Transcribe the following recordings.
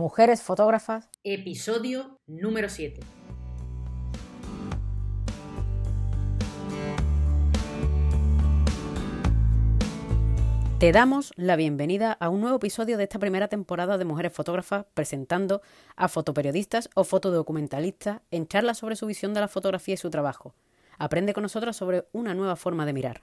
Mujeres Fotógrafas, episodio número 7. Te damos la bienvenida a un nuevo episodio de esta primera temporada de Mujeres Fotógrafas presentando a fotoperiodistas o fotodocumentalistas en charlas sobre su visión de la fotografía y su trabajo. Aprende con nosotros sobre una nueva forma de mirar.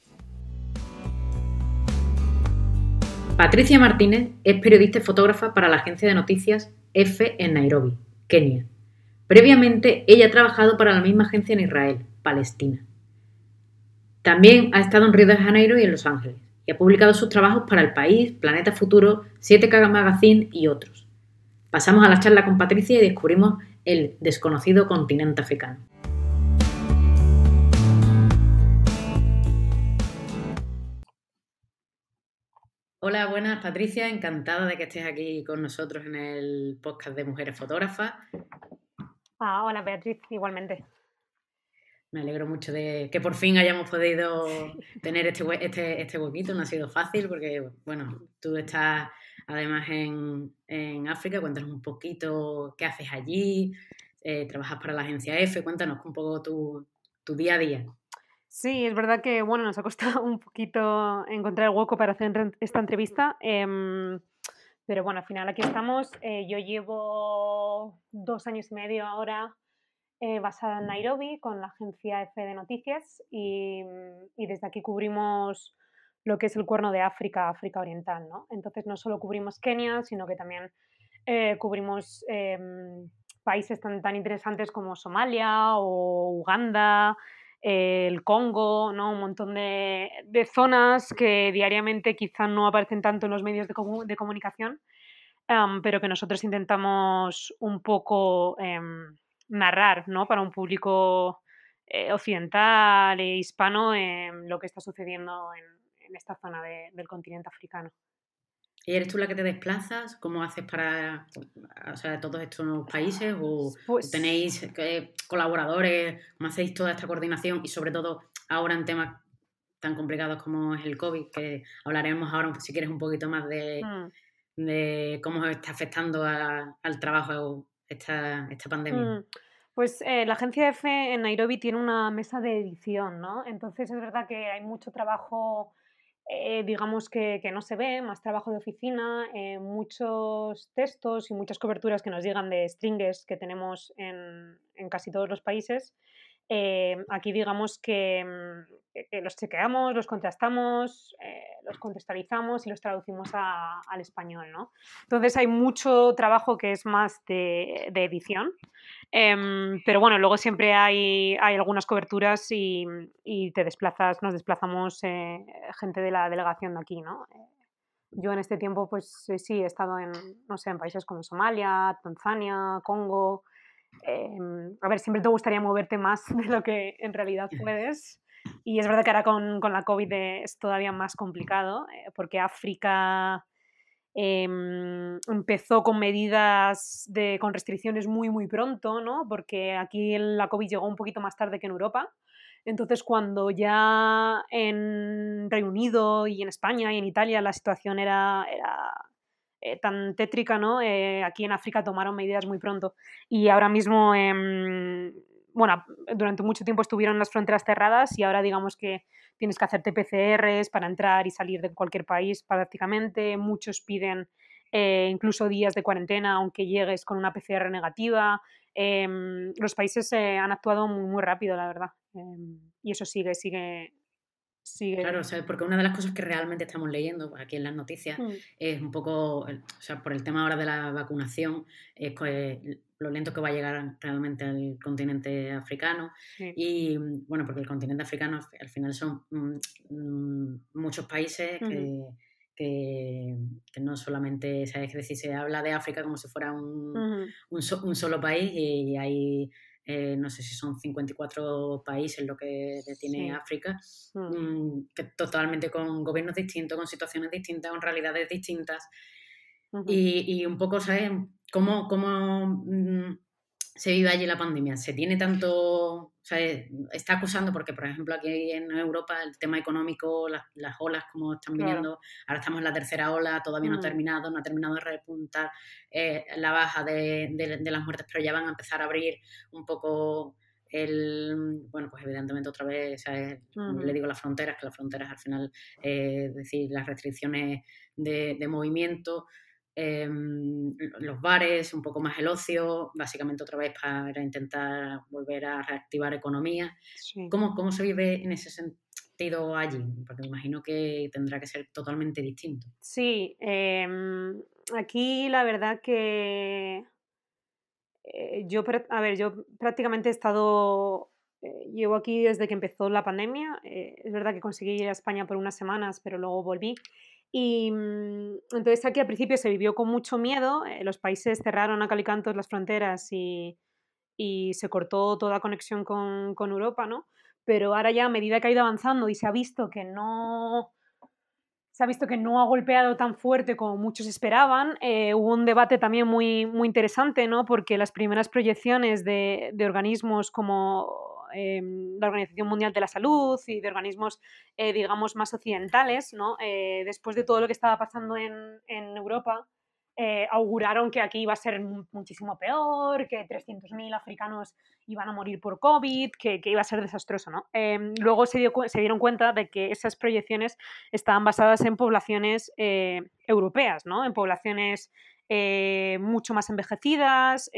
Patricia Martínez es periodista y fotógrafa para la agencia de noticias F en Nairobi, Kenia. Previamente, ella ha trabajado para la misma agencia en Israel, Palestina. También ha estado en Río de Janeiro y en Los Ángeles, y ha publicado sus trabajos para El País, Planeta Futuro, 7K Magazine y otros. Pasamos a la charla con Patricia y descubrimos el desconocido continente africano. Hola, buenas Patricia, encantada de que estés aquí con nosotros en el podcast de Mujeres Fotógrafas. Ah, hola Beatriz, igualmente. Me alegro mucho de que por fin hayamos podido tener este, este, este huequito, no ha sido fácil porque, bueno, tú estás además en, en África, cuéntanos un poquito qué haces allí, eh, trabajas para la agencia F, cuéntanos un poco tu, tu día a día. Sí, es verdad que bueno, nos ha costado un poquito encontrar el hueco para hacer esta entrevista. Em, pero bueno, al final aquí estamos. Eh, yo llevo dos años y medio ahora eh, basada en Nairobi con la agencia F de Noticias y, y, desde aquí cubrimos lo que es el cuerno de África, África Oriental. ¿no? Entonces no solo cubrimos Kenia, sino que también eh, cubrimos em, países tan, tan interesantes como Somalia o Uganda el Congo, ¿no? un montón de, zonas que diariamente quizá no aparecen tanto en los medios de, comunicación, pero que nosotros intentamos un poco em, narrar ¿no? para un público eh, occidental e hispano en lo que está sucediendo en, esta zona del continente africano. ¿Y eres tú la que te desplazas? ¿Cómo haces para o sea, todos estos países? ¿O pues tenéis eh, colaboradores? ¿Cómo hacéis toda esta coordinación? Y sobre todo ahora en temas tan complicados como es el COVID, que hablaremos ahora si quieres un poquito más de, mm. cómo está afectando al trabajo esta, esta pandemia. Mm. Pues eh, la agencia F en Nairobi tiene una mesa de edición, ¿no? Entonces es verdad que hay mucho trabajo eh, digamos que, no se ve, más trabajo de oficina, eh, muchos textos y muchas coberturas que nos llegan de stringers que tenemos en, en casi todos los países. Eh, aquí digamos que, mm, los chequeamos, los contrastamos, los contextualizamos y los traducimos al español. ¿no? Entonces hay mucho trabajo que es más de, de edición Em, pero bueno, luego siempre hay, hay algunas coberturas y, y, te desplazas, nos desplazamos eh, gente de la delegación de aquí, ¿no? Eh, yo en este tiempo, pues sí, he estado en, no sé, en países como Somalia, Tanzania, Congo. Em, a ver, siempre te gustaría moverte más de lo que en realidad puedes. Y es verdad que ahora con, con la COVID es todavía más complicado, eh, porque África Em, empezó con medidas de, con restricciones muy, muy pronto, ¿no? Porque aquí la COVID llegó un poquito más tarde que en Europa. Entonces, cuando ya en Reino Unido y en España y en Italia la situación era, era eh, tan tétrica, ¿no? Eh, aquí en África tomaron medidas muy pronto. Y ahora mismo, em, bueno, durante mucho tiempo estuvieron las fronteras cerradas y ahora digamos que tienes que hacerte PCRs para entrar y salir de cualquier país prácticamente. Muchos piden eh, incluso días de cuarentena aunque llegues con una PCR negativa. Em, los países eh, han actuado muy, muy rápido, la verdad. Em, y eso sigue, sigue, sigue. Claro, porque una de las cosas que realmente estamos leyendo aquí en las noticias mm. es un poco, o sea, por el tema ahora de la vacunación, es lo lento que va a llegar realmente al continente africano. Y bueno, porque el continente africano al final son mm, mm, muchos países que, que, no solamente, ¿sabes? decir, se habla de África como si fuera un, un, solo país y hay eh, no sé si son 54 países lo que tiene África, mm. Mm, que totalmente con gobiernos distintos, con situaciones distintas, con realidades distintas. y, y, un poco, ¿sabes? ¿Cómo, cómo mm, se vive allí la pandemia? ¿Se tiene tanto, o sea, está acusando, porque por ejemplo aquí en Europa el tema económico, las, olas como están viniendo, ahora estamos en la tercera ola, todavía no ha terminado, no ha terminado de repuntar eh, la baja de, las muertes, pero ya van a empezar a abrir un poco el, bueno, pues evidentemente otra vez, le digo las fronteras, que las fronteras al final, eh, es decir, las restricciones de, de movimiento, Em, los bares, un poco más el ocio, básicamente otra vez para intentar volver a reactivar economía. ¿Cómo, ¿Cómo, se vive en ese sentido allí? Porque me imagino que tendrá que ser totalmente distinto. Sí, em, aquí la verdad que eh, yo, a ver, yo prácticamente he estado, eh, llevo aquí desde que empezó la pandemia. Eh, es verdad que conseguí ir a España por unas semanas, pero luego volví. Y mm, entonces aquí al principio se vivió con mucho miedo, eh, los países cerraron a calicantos las fronteras y, y se cortó toda conexión con, con, Europa, ¿no? Pero ahora ya a medida que ha ido avanzando y se ha visto que no se ha visto que no ha golpeado tan fuerte como muchos esperaban. Eh, hubo un debate también muy, muy interesante, ¿no? Porque las primeras proyecciones de, de organismos como Em, la Organización Mundial de la Salud y de organismos, eh, digamos, más occidentales, ¿no? Eh, después de todo lo que estaba pasando en, en Europa, eh, auguraron que aquí iba a ser muchísimo peor, que 300.000 africanos iban a morir por COVID, que, que iba a ser desastroso. ¿no? Em, luego se, dio, se, dieron cuenta de que esas proyecciones estaban basadas en poblaciones europeas, ¿no? en poblaciones mucho más envejecidas,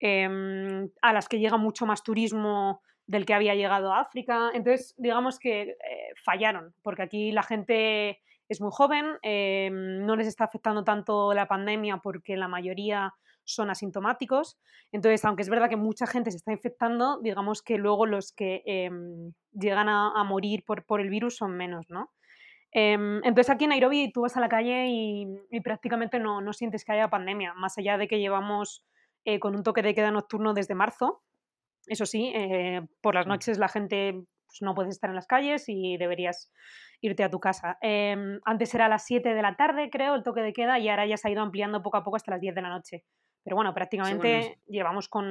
Em, a las que llega mucho más turismo del que había llegado a África. Entonces, digamos que eh, fallaron, porque aquí la gente es muy joven, em, no les está afectando tanto la pandemia porque la mayoría son asintomáticos. Entonces, aunque es verdad que mucha gente se está infectando, digamos que luego los que em, llegan a, morir por, por, el virus son menos, ¿no? entonces aquí en Nairobi tú vas a la calle y, y prácticamente no, no, sientes que haya pandemia, más allá de que llevamos eh, con un toque de queda nocturno desde marzo. Eso sí, eh, por las mm. noches la gente pues, no puede estar en las calles y deberías irte a tu casa. Em, antes era a las 7 de la tarde, creo, el toque de queda, y ahora ya se ha ido ampliando poco a poco hasta las 10 de la noche. Pero bueno, prácticamente llevamos con,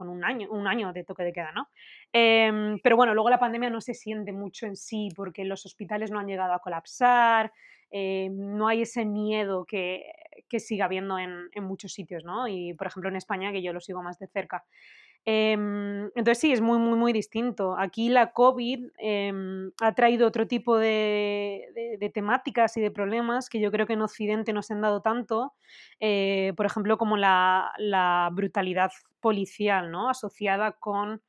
un, año, un año de toque de queda, ¿no? Em, pero bueno, luego la pandemia no se siente mucho en sí porque los hospitales no han llegado a colapsar, eh, no hay ese miedo que, que sigue habiendo en, en, muchos sitios, ¿no? Y por ejemplo en España, que yo lo sigo más de cerca. Em, entonces sí, es muy, muy, muy distinto. Aquí la COVID em, ha traído otro tipo de, de, temáticas y de problemas que yo creo que en Occidente no se han dado tanto, eh, por ejemplo, como la, la, brutalidad policial, ¿no? Asociada con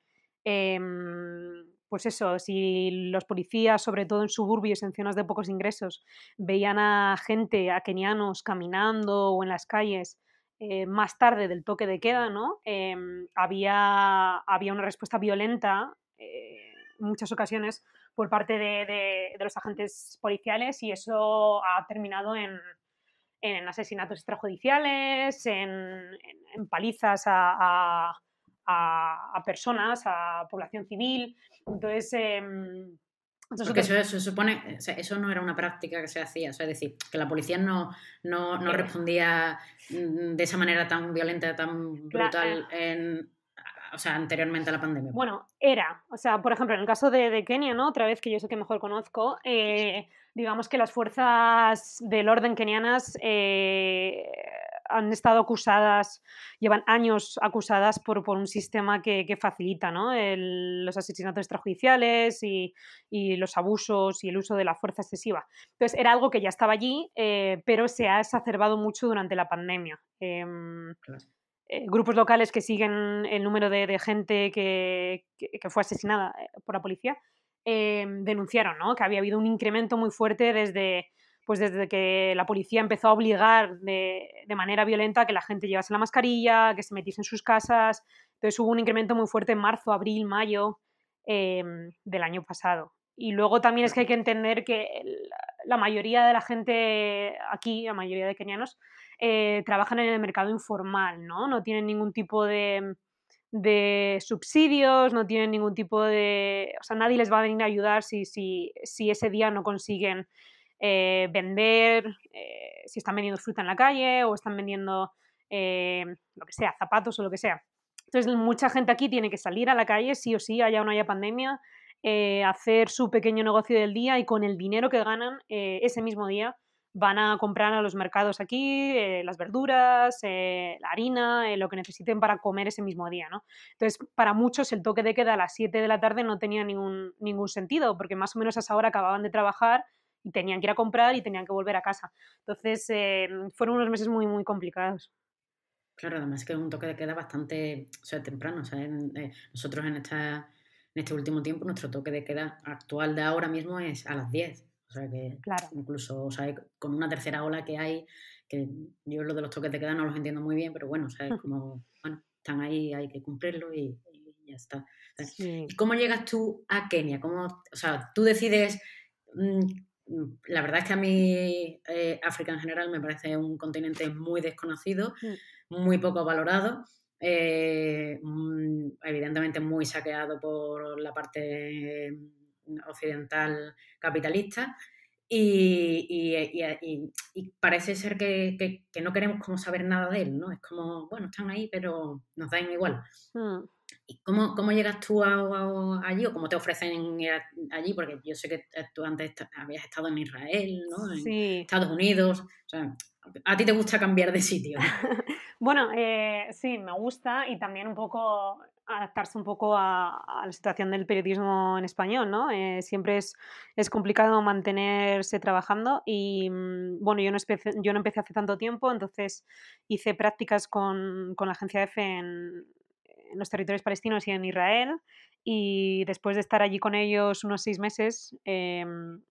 em, pues eso, si los policías, sobre todo en suburbios, en zonas de pocos ingresos, veían a gente, a kenianos caminando o en las calles eh, más tarde del toque de queda, ¿no? Em, había, había una respuesta violenta eh, en muchas ocasiones por parte de, los agentes policiales y eso ha terminado en, asesinatos extrajudiciales, en, palizas a a, personas, a población civil. Entonces, em, Porque eso, se supone, eso no era una práctica que se hacía, es decir, que la policía no, no, no respondía mm, de esa manera tan violenta, tan brutal en, o sea, anteriormente a la pandemia. Bueno, era, o sea, por ejemplo, en el caso de, Kenia, ¿no? Otra vez que yo sé que mejor conozco, eh, digamos que las fuerzas del orden kenianas eh, han estado acusadas, llevan años acusadas por, por un sistema que, que facilita ¿no? los asesinatos extrajudiciales y, y, los abusos y el uso de la fuerza excesiva. Entonces, era algo que ya estaba allí, eh, pero se ha exacerbado mucho durante la pandemia. Em, eh, grupos locales que siguen el número de, de gente que, que, fue asesinada eh, por la policía em, denunciaron ¿no? que había habido un incremento muy fuerte desde pues desde que la policía empezó a obligar de, manera violenta a que la gente llevase la mascarilla, que se metiese en sus casas. Entonces hubo un incremento muy fuerte en marzo, abril, mayo em, del año pasado. Y luego también es que hay que entender que la mayoría de la gente aquí, la mayoría de kenianos, eh, trabajan en el mercado informal, ¿no? No tienen ningún tipo de, de subsidios, no tienen ningún tipo de... O sea, nadie les va a venir a ayudar si, si, si ese día no consiguen eh, vender, eh, si están vendiendo fruta en la calle o están vendiendo eh, lo que sea, zapatos o lo que sea. Entonces, mucha gente aquí tiene que salir a la calle, sí o sí, haya o no haya pandemia, hacer su pequeño negocio del día y con el dinero que ganan ese mismo día van a comprar a los mercados aquí las verduras, la harina, lo que necesiten para comer ese mismo día, ¿no? Entonces, para muchos el toque de queda a las 7 de la tarde no tenía ningún, ningún sentido, porque más o menos a esa hora acababan de trabajar y tenían que ir a comprar y tenían que volver a casa. Entonces, fueron unos meses muy, muy complicados. Claro, además que es un toque de queda bastante o sea, temprano. O sea, nosotros en, esta, en este último tiempo, nuestro toque de queda actual de ahora mismo es a las 10. O sea que incluso, o sea, con una tercera ola que hay, que yo lo de los toques de queda no los entiendo muy bien, pero bueno, o sea, es como, bueno, están ahí, hay que cumplirlo y, ya está. ¿Cómo llegas tú a Kenia? ¿Cómo, o sea, tú decides... Mm, la verdad es que a mí eh, África en general me parece un continente muy desconocido, mm. muy poco valorado. Eh, mm, evidentemente muy saqueado por la parte occidental capitalista y, parece ser que, no queremos como saber nada de él, ¿no? Es como, bueno, están ahí, pero nos dan igual. ¿Y cómo, cómo, llegas tú allí o cómo te ofrecen ir allí? Porque yo sé que tú antes habías estado en Israel, ¿no? En Estados Unidos. O sea, a ti te gusta cambiar de sitio. bueno, eh, sí, me gusta y también un poco adaptarse un poco a, la situación del periodismo en español, ¿no? Eh, siempre es, es, complicado mantenerse trabajando y, mm, bueno, yo no, yo no empecé hace tanto tiempo, entonces hice prácticas con, con la agencia EFE en, en, los territorios palestinos y en Israel y después de estar allí con ellos unos seis meses, em,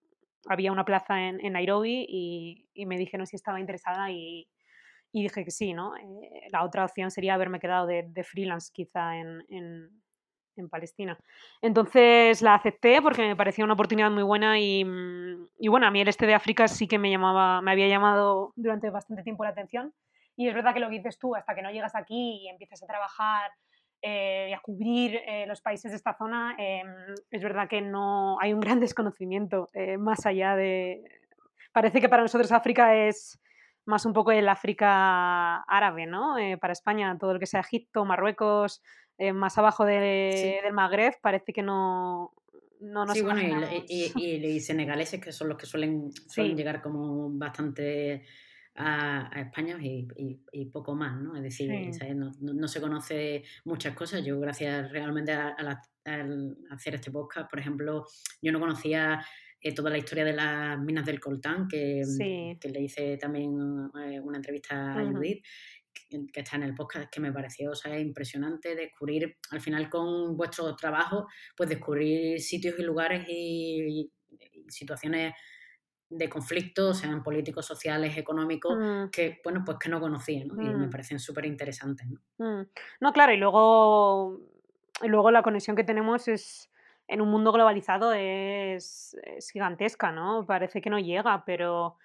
había una plaza en, en Nairobi y, me dijeron si estaba interesada y, y dije que sí, ¿no? Eh, la otra opción sería haberme quedado de, freelance quizá en, en, Palestina. Entonces la acepté porque me parecía una oportunidad muy buena y, mm, y, bueno, a mí el este de África sí que me, llamaba, me había llamado durante bastante tiempo la atención. Y es verdad que lo que dices tú, hasta que no llegas aquí y empiezas a trabajar eh, y a cubrir eh, los países de esta zona, em, es verdad que no hay un gran desconocimiento más allá de... Parece que para nosotros África es más un poco el África árabe, ¿no? Eh, para España, todo lo que sea Egipto, Marruecos, eh, más abajo del Magreb, parece que no, no nos Sí, bueno, y, y, senegaleses, que son los que suelen, suelen llegar como bastante a, España y, poco más, ¿no? Es decir, no, se conoce muchas cosas. Yo, gracias realmente a, hacer este podcast, por ejemplo, yo no conocía eh, toda la historia de las minas del coltán, que, mm, que le hice también eh, una entrevista a Judith, que, está en el podcast, que me pareció o sea, impresionante descubrir, al final con vuestro trabajo, pues descubrir sitios y lugares y, situaciones de conflicto, sean políticos, sociales, económicos, mm. que bueno, pues que no conocía, ¿no? Y me mm. parecen súper interesantes. ¿no? no, claro, y luego, y luego la conexión que tenemos es en un mundo globalizado es, gigantesca, ¿no? Parece que no llega, pero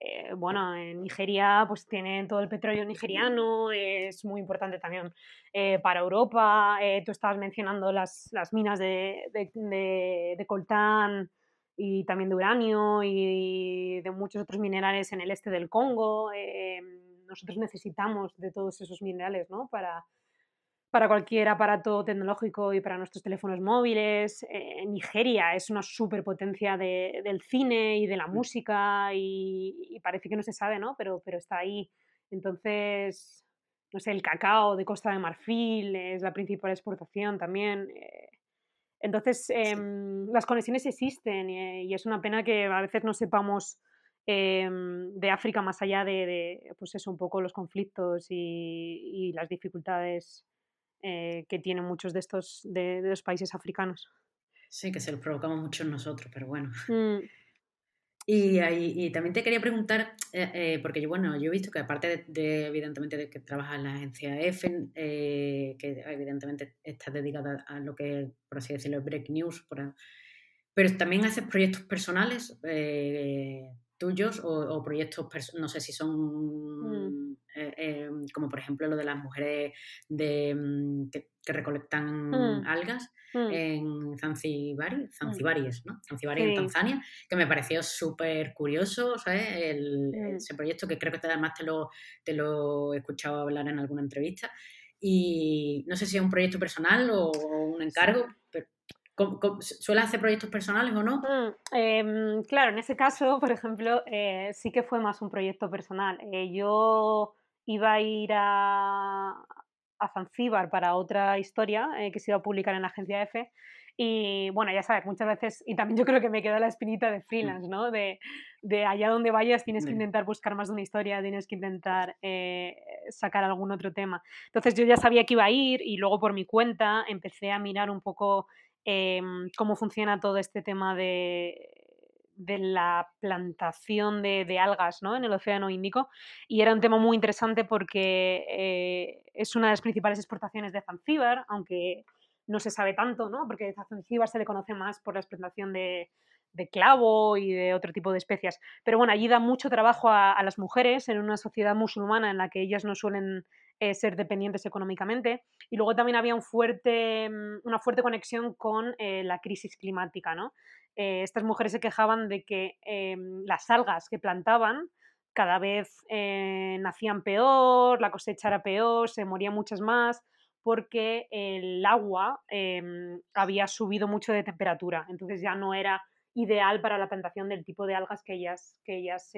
eh, bueno, en Nigeria pues tienen todo el petróleo nigeriano, es muy importante también eh, para Europa. Eh, tú estabas mencionando las, minas de, de, coltán y también de uranio y de muchos otros minerales en el este del Congo. nosotros necesitamos de todos esos minerales, ¿no? Para, para cualquier aparato tecnológico y para nuestros teléfonos móviles. Eh, Nigeria es una superpotencia de, del cine y de la mm. música y, parece que no se sabe, ¿no? Pero, pero está ahí. Entonces, no sé, el cacao de Costa de Marfil es la principal exportación también. Eh. Entonces, em, las conexiones existen y, es una pena que a veces no sepamos em, de África más allá de, pues eso, un poco los conflictos y, y las dificultades eh, que tienen muchos de estos de, los países africanos. Sí, que se los provocamos muchos nosotros, pero bueno. Mm. Y, y, también te quería preguntar, eh, eh, porque yo, bueno, yo he visto que aparte de, evidentemente, de que trabajas en la agencia EFEN, que evidentemente estás dedicada a lo que, por así decirlo, break news, pero también haces proyectos personales, tuyos o, proyectos, no sé si son mm. eh, eh, como por ejemplo lo de las mujeres de, mm, que, recolectan mm. algas en Zanzibari, Zanzibaris, ¿no? Zanzibari en Tanzania, que me pareció súper curioso, ¿sabes? ese proyecto que creo que además te lo, te lo he escuchado hablar en alguna entrevista. Y no sé si es un proyecto personal o, un encargo, ¿Suele hacer proyectos personales o no? Mm, em, claro, en ese caso, por ejemplo, eh, sí que fue más un proyecto personal. Eh, yo iba a ir a, a Zanzíbar para otra historia eh, que se iba a publicar en la agencia F. Y bueno, ya sabes, muchas veces, y también yo creo que me queda la espinita de freelance, ¿no? De, de allá donde vayas tienes que intentar buscar más de una historia, tienes que intentar sacar algún otro tema. Entonces yo ya sabía que iba a ir y luego por mi cuenta empecé a mirar un poco Em, cómo funciona todo este tema de, la plantación de, algas ¿no? en el Océano Índico. Y era un tema muy interesante porque eh, es una de las principales exportaciones de Zanzíbar, aunque no se sabe tanto, ¿no? porque a Zanzíbar se le conoce más por la explotación de, clavo y de otro tipo de especias. Pero bueno, allí da mucho trabajo a, las mujeres en una sociedad musulmana en la que ellas no suelen eh, ser dependientes económicamente. Y luego también había un fuerte, mm, una fuerte conexión con eh, la crisis climática. ¿no? Eh, estas mujeres se quejaban de que las algas que plantaban cada vez nacían peor, la cosecha era peor, se morían muchas más porque el agua había subido mucho de temperatura, entonces ya no era ideal para la plantación del tipo de algas que ellas, que ellas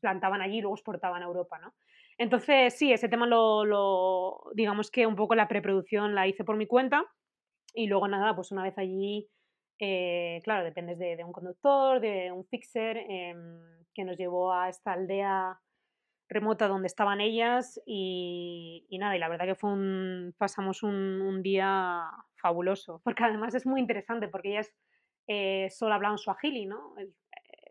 plantaban allí y luego exportaban a Europa. ¿no? Entonces, sí, ese tema lo, digamos que un poco la preproducción la hice por mi cuenta y luego nada, pues una vez allí, eh, claro, dependes de, un conductor, de un fixer, em, que nos llevó a esta aldea remota donde estaban ellas y, nada, y la verdad que fue pasamos un, día fabuloso, porque además es muy interesante porque ellas eh, solo hablaban suajili, ¿no?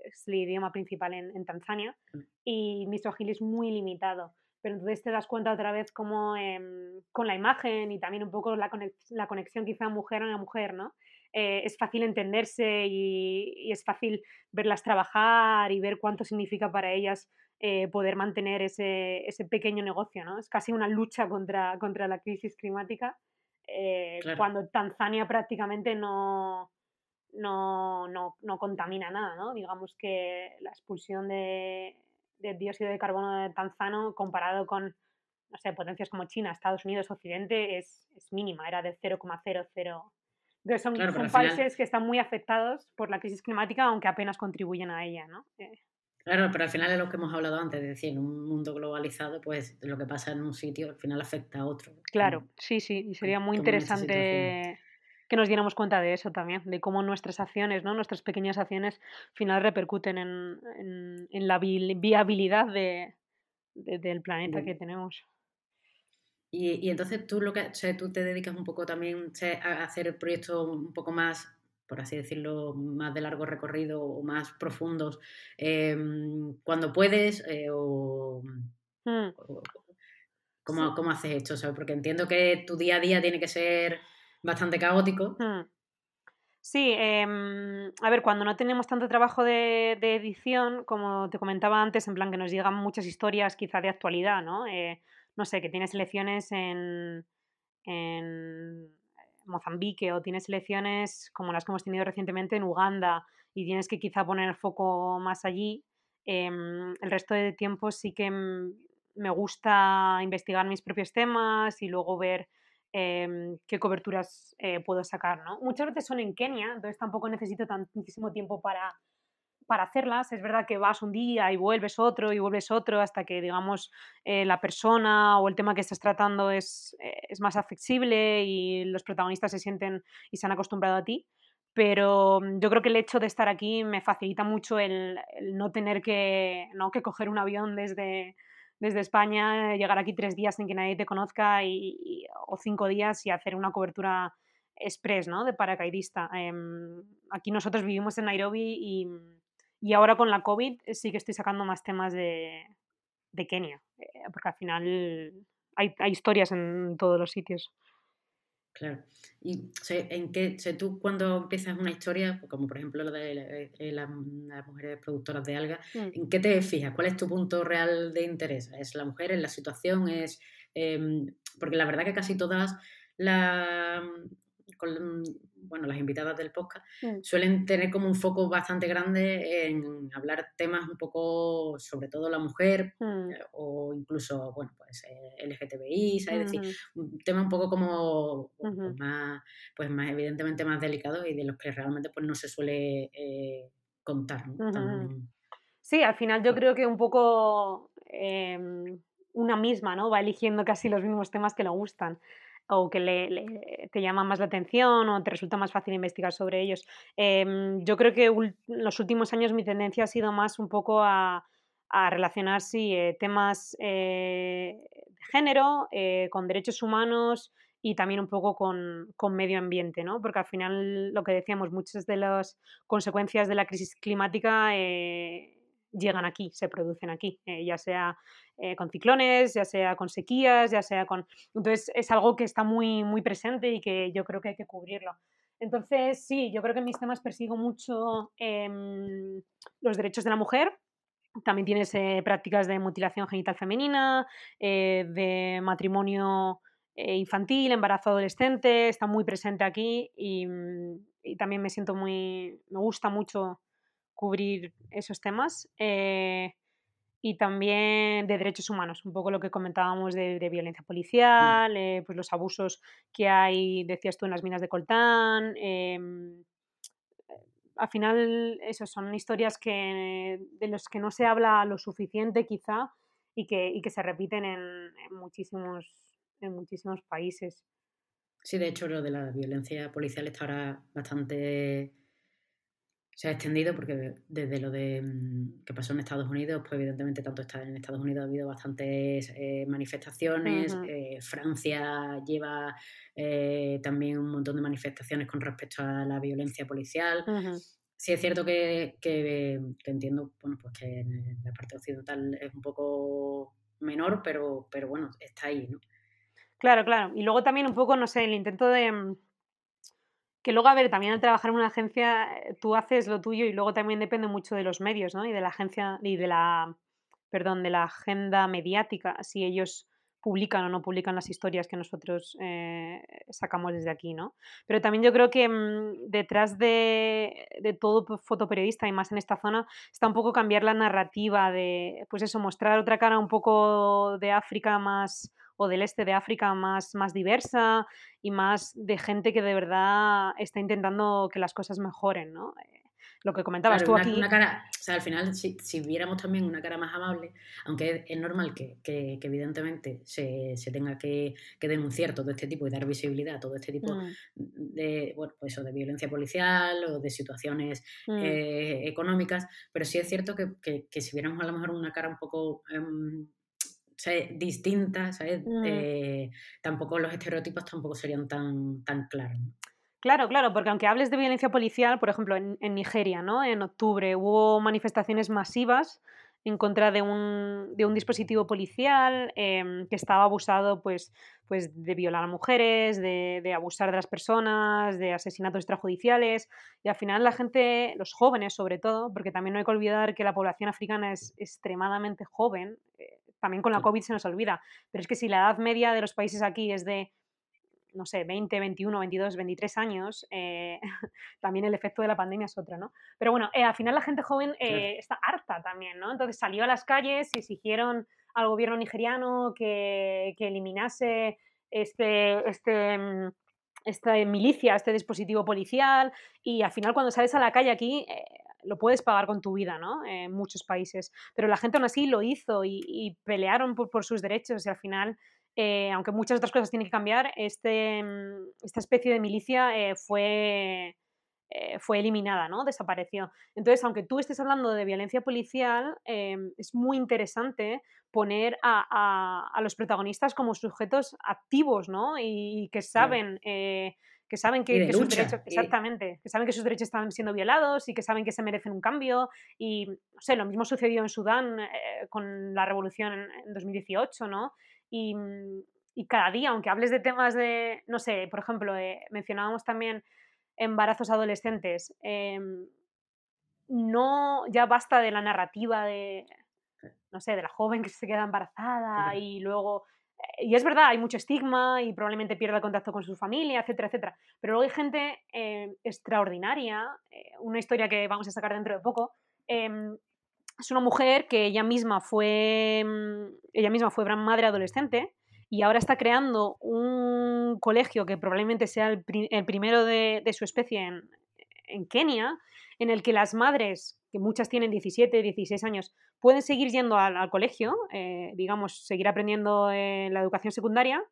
Es el idioma principal en, Tanzania, mm. y mi swahili es muy limitado. Pero entonces te das cuenta otra vez como em, con la imagen y también un poco la, la conexión quizá mujer a mujer, ¿no? Eh, es fácil entenderse y, es fácil verlas trabajar y ver cuánto significa para ellas eh, poder mantener ese, ese, pequeño negocio, ¿no? Es casi una lucha contra, contra la crisis climática, eh, cuando Tanzania prácticamente no, no, no, no, contamina nada, ¿no? Digamos que la expulsión de, dióxido de carbono de tanzano comparado con, no sé, potencias como China, Estados Unidos, Occidente, es, es mínima, era de 0,00. Entonces son, son países que están muy afectados por la crisis climática, aunque apenas contribuyen a ella, ¿no? Eh. Claro, pero al final es lo que hemos hablado antes, es decir, en un mundo globalizado, pues lo que pasa en un sitio al final afecta a otro. Claro, sí, sí, y sería muy interesante que nos diéramos cuenta de eso también, de cómo nuestras acciones, ¿no? nuestras pequeñas acciones, al final repercuten en, en, la viabilidad de, del planeta que tenemos. Y, y, entonces tú lo que tú te dedicas un poco también a hacer proyectos un poco más, por así decirlo, más de largo recorrido o más profundos em, cuando puedes eh, o, mm. ¿cómo, ¿cómo, haces esto? Porque entiendo que tu día a día tiene que ser bastante caótico. Hmm. Sí, em, a ver, cuando no tenemos tanto trabajo de, edición, como te comentaba antes, en plan que nos llegan muchas historias quizá de actualidad, ¿no? Eh, no sé, que tienes elecciones en, en Mozambique o tienes elecciones como las que hemos tenido recientemente en Uganda y tienes que quizá poner el foco más allí. Em, el resto de tiempo sí que me gusta investigar mis propios temas y luego ver Em, qué coberturas eh, puedo sacar. ¿no? Muchas veces son en Kenia, entonces tampoco necesito tantísimo tiempo para, para hacerlas. Es verdad que vas un día y vuelves otro y vuelves otro hasta que, digamos, eh, la persona o el tema que estás tratando es, eh, es, más accesible y los protagonistas se sienten y se han acostumbrado a ti. Pero mm, yo creo que el hecho de estar aquí me facilita mucho el, el no tener que, ¿no? que coger un avión desde, desde España, llegar aquí tres días sin que nadie te conozca y, o cinco días y hacer una cobertura express, ¿no? De paracaidista. Em, aquí nosotros vivimos en Nairobi y, y, ahora con la COVID sí que estoy sacando más temas de, de Kenia, eh, porque al final hay, hay, historias en todos los sitios. Claro. ¿Y en qué, tú cuando empiezas una historia, como por ejemplo la de eh, las, mujeres productoras de algas, mm. ¿en qué te fijas? ¿Cuál es tu punto real de interés? ¿Es la mujer? ¿Es la situación? ¿Es em, porque la verdad que casi todas las con, bueno, las invitadas del podcast mm. suelen tener como un foco bastante grande en hablar temas un poco, sobre todo la mujer, mm. eh, o incluso, bueno, pues eh, LGTBI, ¿sabes? decir, un tema un poco como pues, más, pues más evidentemente más delicado y de los que realmente pues no se suele eh, contar, Sí, al final yo creo que un poco em, una misma, ¿no? Va eligiendo casi los mismos temas que le gustan o que le, te llama más la atención o te resulta más fácil investigar sobre ellos. Em, yo creo que en los últimos años mi tendencia ha sido más un poco a, relacionar eh, temas eh, de género eh, con derechos humanos y también un poco con, con, medio ambiente, ¿no? Porque al final, lo que decíamos, muchas de las consecuencias de la crisis climática llegan aquí, se producen aquí, eh, ya sea eh, con ciclones, ya sea con sequías, ya sea con... Entonces es algo que está muy, muy presente y que yo creo que hay que cubrirlo. Entonces, sí, yo creo que en mis temas persigo mucho em, los derechos de la mujer. También tienes eh, prácticas de mutilación genital femenina, de matrimonio infantil, embarazo adolescente, está muy presente aquí y, y también me siento muy, me gusta mucho cubrir esos temas. Eh, y también de derechos humanos, un poco lo que comentábamos de, violencia mm. policial, eh, pues los abusos que hay, decías tú, en las minas de coltán. Em, al final, eso son historias que, de las que no se habla lo suficiente quizá y que, y que se repiten en, muchísimos, en muchísimos países. Sí, de hecho, lo de la violencia policial está ahora bastante se ha extendido porque desde lo de mm, que pasó en Estados Unidos, pues evidentemente tanto está en Estados Unidos ha habido bastantes eh, manifestaciones, eh, Francia lleva eh, también un montón de manifestaciones con respecto a la violencia policial. Sí es cierto que, que, entiendo, bueno, pues que en la parte occidental es un poco menor, pero, pero bueno, está ahí, ¿no? Claro, claro. Y luego también un poco, no sé, el intento de mm, que luego, a ver, también al trabajar en una agencia, eh, tú haces lo tuyo y luego también depende mucho de los medios, ¿no? Y de la agencia, y de la, perdón, de la agenda mediática, si ellos publican o no publican las historias que nosotros eh, sacamos desde aquí, ¿no? Pero también yo creo que mm, detrás de, de, todo fotoperiodista y más en esta zona está un poco cambiar la narrativa de, pues eso, mostrar otra cara un poco de África más o del este de África más, más diversa y más de gente que de verdad está intentando que las cosas mejoren, ¿no? Eh, lo que comentabas tú aquí. Una cara, o sea, al final, si, viéramos también una cara más amable, aunque es, normal que, evidentemente se, tenga que, denunciar todo este tipo y dar visibilidad a todo este tipo mm. de, bueno, pues de violencia policial o de situaciones mm. eh, económicas, pero sí es cierto que, si viéramos a lo mejor una cara un poco em, distintas, ¿sabes? Mm. Eh, tampoco los estereotipos tampoco serían tan, tan claros. Claro, claro, porque aunque hables de violencia policial, por ejemplo, en, Nigeria, ¿no? En octubre hubo manifestaciones masivas en contra de un, de un dispositivo policial em, que estaba abusado pues, pues de violar a mujeres, de, de, abusar de las personas, de asesinatos extrajudiciales. Y al final la gente, los jóvenes sobre todo, porque también no hay que olvidar que la población africana es extremadamente joven, eh, también con la COVID se nos olvida, pero es que si la edad media de los países aquí es de, no sé, 20, 21, 22, 23 años, eh, también el efecto de la pandemia es otro, ¿no? Pero bueno, eh, al final la gente joven eh, está harta también, ¿no? Entonces salió a las calles y exigieron al gobierno nigeriano que, que eliminase este, este, mm, esta milicia, este dispositivo policial y al final cuando sales a la calle aquí lo puedes pagar con tu vida, ¿no? En muchos países. Pero la gente aún así lo hizo y, pelearon por, sus derechos y al final, eh, aunque muchas otras cosas tienen que cambiar, este, mm, esta especie de milicia eh, fue, eh, fue eliminada, ¿no? Desapareció. Entonces, aunque tú estés hablando de violencia policial, es muy interesante poner a, a, los protagonistas como sujetos activos, ¿no? Y, que saben que saben que, sus derechos, exactamente, que saben que sus derechos están siendo violados y que saben que se merecen un cambio. Y, no sé, lo mismo sucedió en Sudán eh, con la revolución en, 2018, ¿no? Y, y cada día, aunque hables de temas de, no sé, por ejemplo, eh, mencionábamos también embarazos adolescentes, em, no, ya basta de la narrativa de, no sé, de la joven que se queda embarazada y luego... Eh, y es verdad, hay mucho estigma y probablemente pierda contacto con su familia, etcétera, etcétera. Pero luego hay gente eh, extraordinaria, una historia que vamos a sacar dentro de poco, em, es una mujer que ella misma fue, mm, ella misma fue gran madre adolescente y ahora está creando un colegio que probablemente sea el, primero de, su especie en, Kenia, en el que las madres, que muchas tienen 17, 16 años, pueden seguir yendo al, colegio, eh, digamos, seguir aprendiendo en la educación secundaria,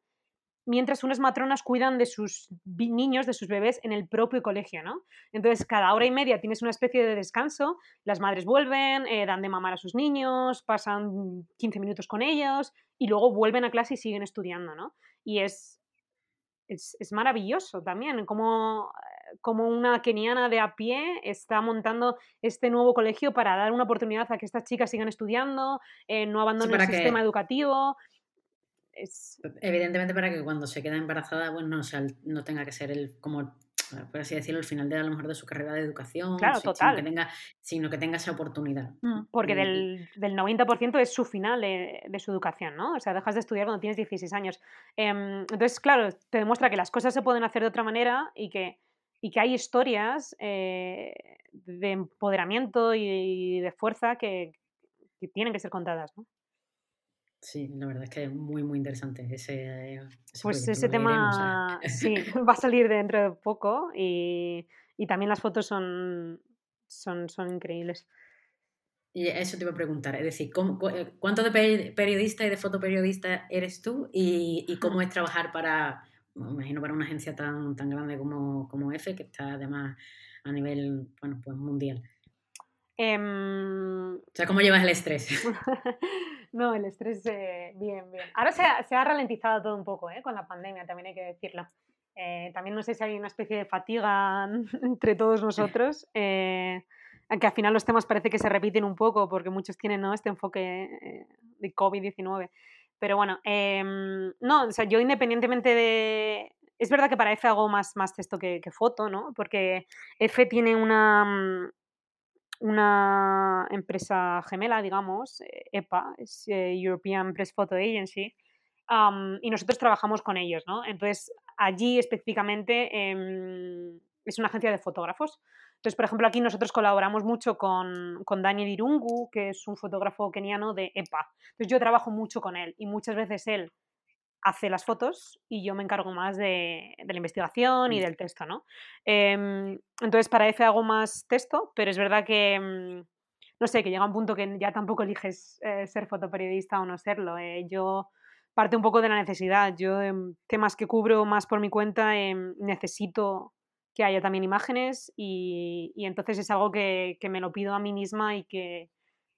mientras unas matronas cuidan de sus niños, de sus bebés en el propio colegio, ¿no? Entonces, cada hora y media tienes una especie de descanso, las madres vuelven, eh, dan de mamar a sus niños, pasan 15 minutos con ellos y luego vuelven a clase y siguen estudiando, ¿no? Y es, es, maravilloso también como, como una keniana de a pie está montando este nuevo colegio para dar una oportunidad a que estas chicas sigan estudiando, eh, no abandonen el sistema educativo. Evidentemente para que cuando se queda embarazada, bueno, pues, no, no tenga que ser el como por así decirlo, el final de a lo mejor de su carrera de educación, claro, total. Sino, que tenga, sino que tenga esa oportunidad. Mm, porque del, del, 90% es su final de, de, su educación, ¿no? O sea, dejas de estudiar cuando tienes 16 años. Em, entonces, claro, te demuestra que las cosas se pueden hacer de otra manera y que, y que hay historias eh, de empoderamiento y de fuerza que, que tienen que ser contadas, ¿no? Sí, la verdad es que es muy, muy interesante ese, Pues ese tema, sí, va a salir dentro de poco y, y también las fotos son, son, son increíbles. Y eso te iba a preguntar, es decir, eh, ¿cuánto de periodista y de fotoperiodista eres tú? Y, y cómo es trabajar para, me imagino, para una agencia tan, tan grande como, como EFE, que está además a nivel, bueno, pues mundial? Em, o sea, ¿cómo llevas el estrés? no, el estrés, eh, bien, bien. Ahora se ha, se ha, ralentizado todo un poco, ¿eh? Con la pandemia, también hay que decirlo. Eh, también no sé si hay una especie de fatiga entre todos nosotros, eh, aunque al final los temas parece que se repiten un poco porque muchos tienen ¿no? este enfoque de COVID-19. Pero bueno, em, no, o sea, yo independientemente de... Es verdad que para F hago más, más texto que, que foto, ¿no? Porque F tiene una, mm, una empresa gemela, digamos, EPA, eh, es eh, European Press Photo Agency, y nosotros trabajamos con ellos, ¿no? Entonces, allí específicamente em, es una agencia de fotógrafos. Entonces, por ejemplo, aquí nosotros colaboramos mucho con, con, Daniel Irungu, que es un fotógrafo keniano de EPA. Entonces, yo trabajo mucho con él y muchas veces él hace las fotos y yo me encargo más de, de la investigación y mm. del texto, ¿no? Em, entonces para F hago más texto, pero es verdad que, mm, no sé, que llega un punto que ya tampoco eliges eh, ser fotoperiodista o no serlo. Eh, yo parte un poco de la necesidad. Yo em, temas que cubro más por mi cuenta em, necesito que haya también imágenes y, y entonces es algo que, que, me lo pido a mí misma y que,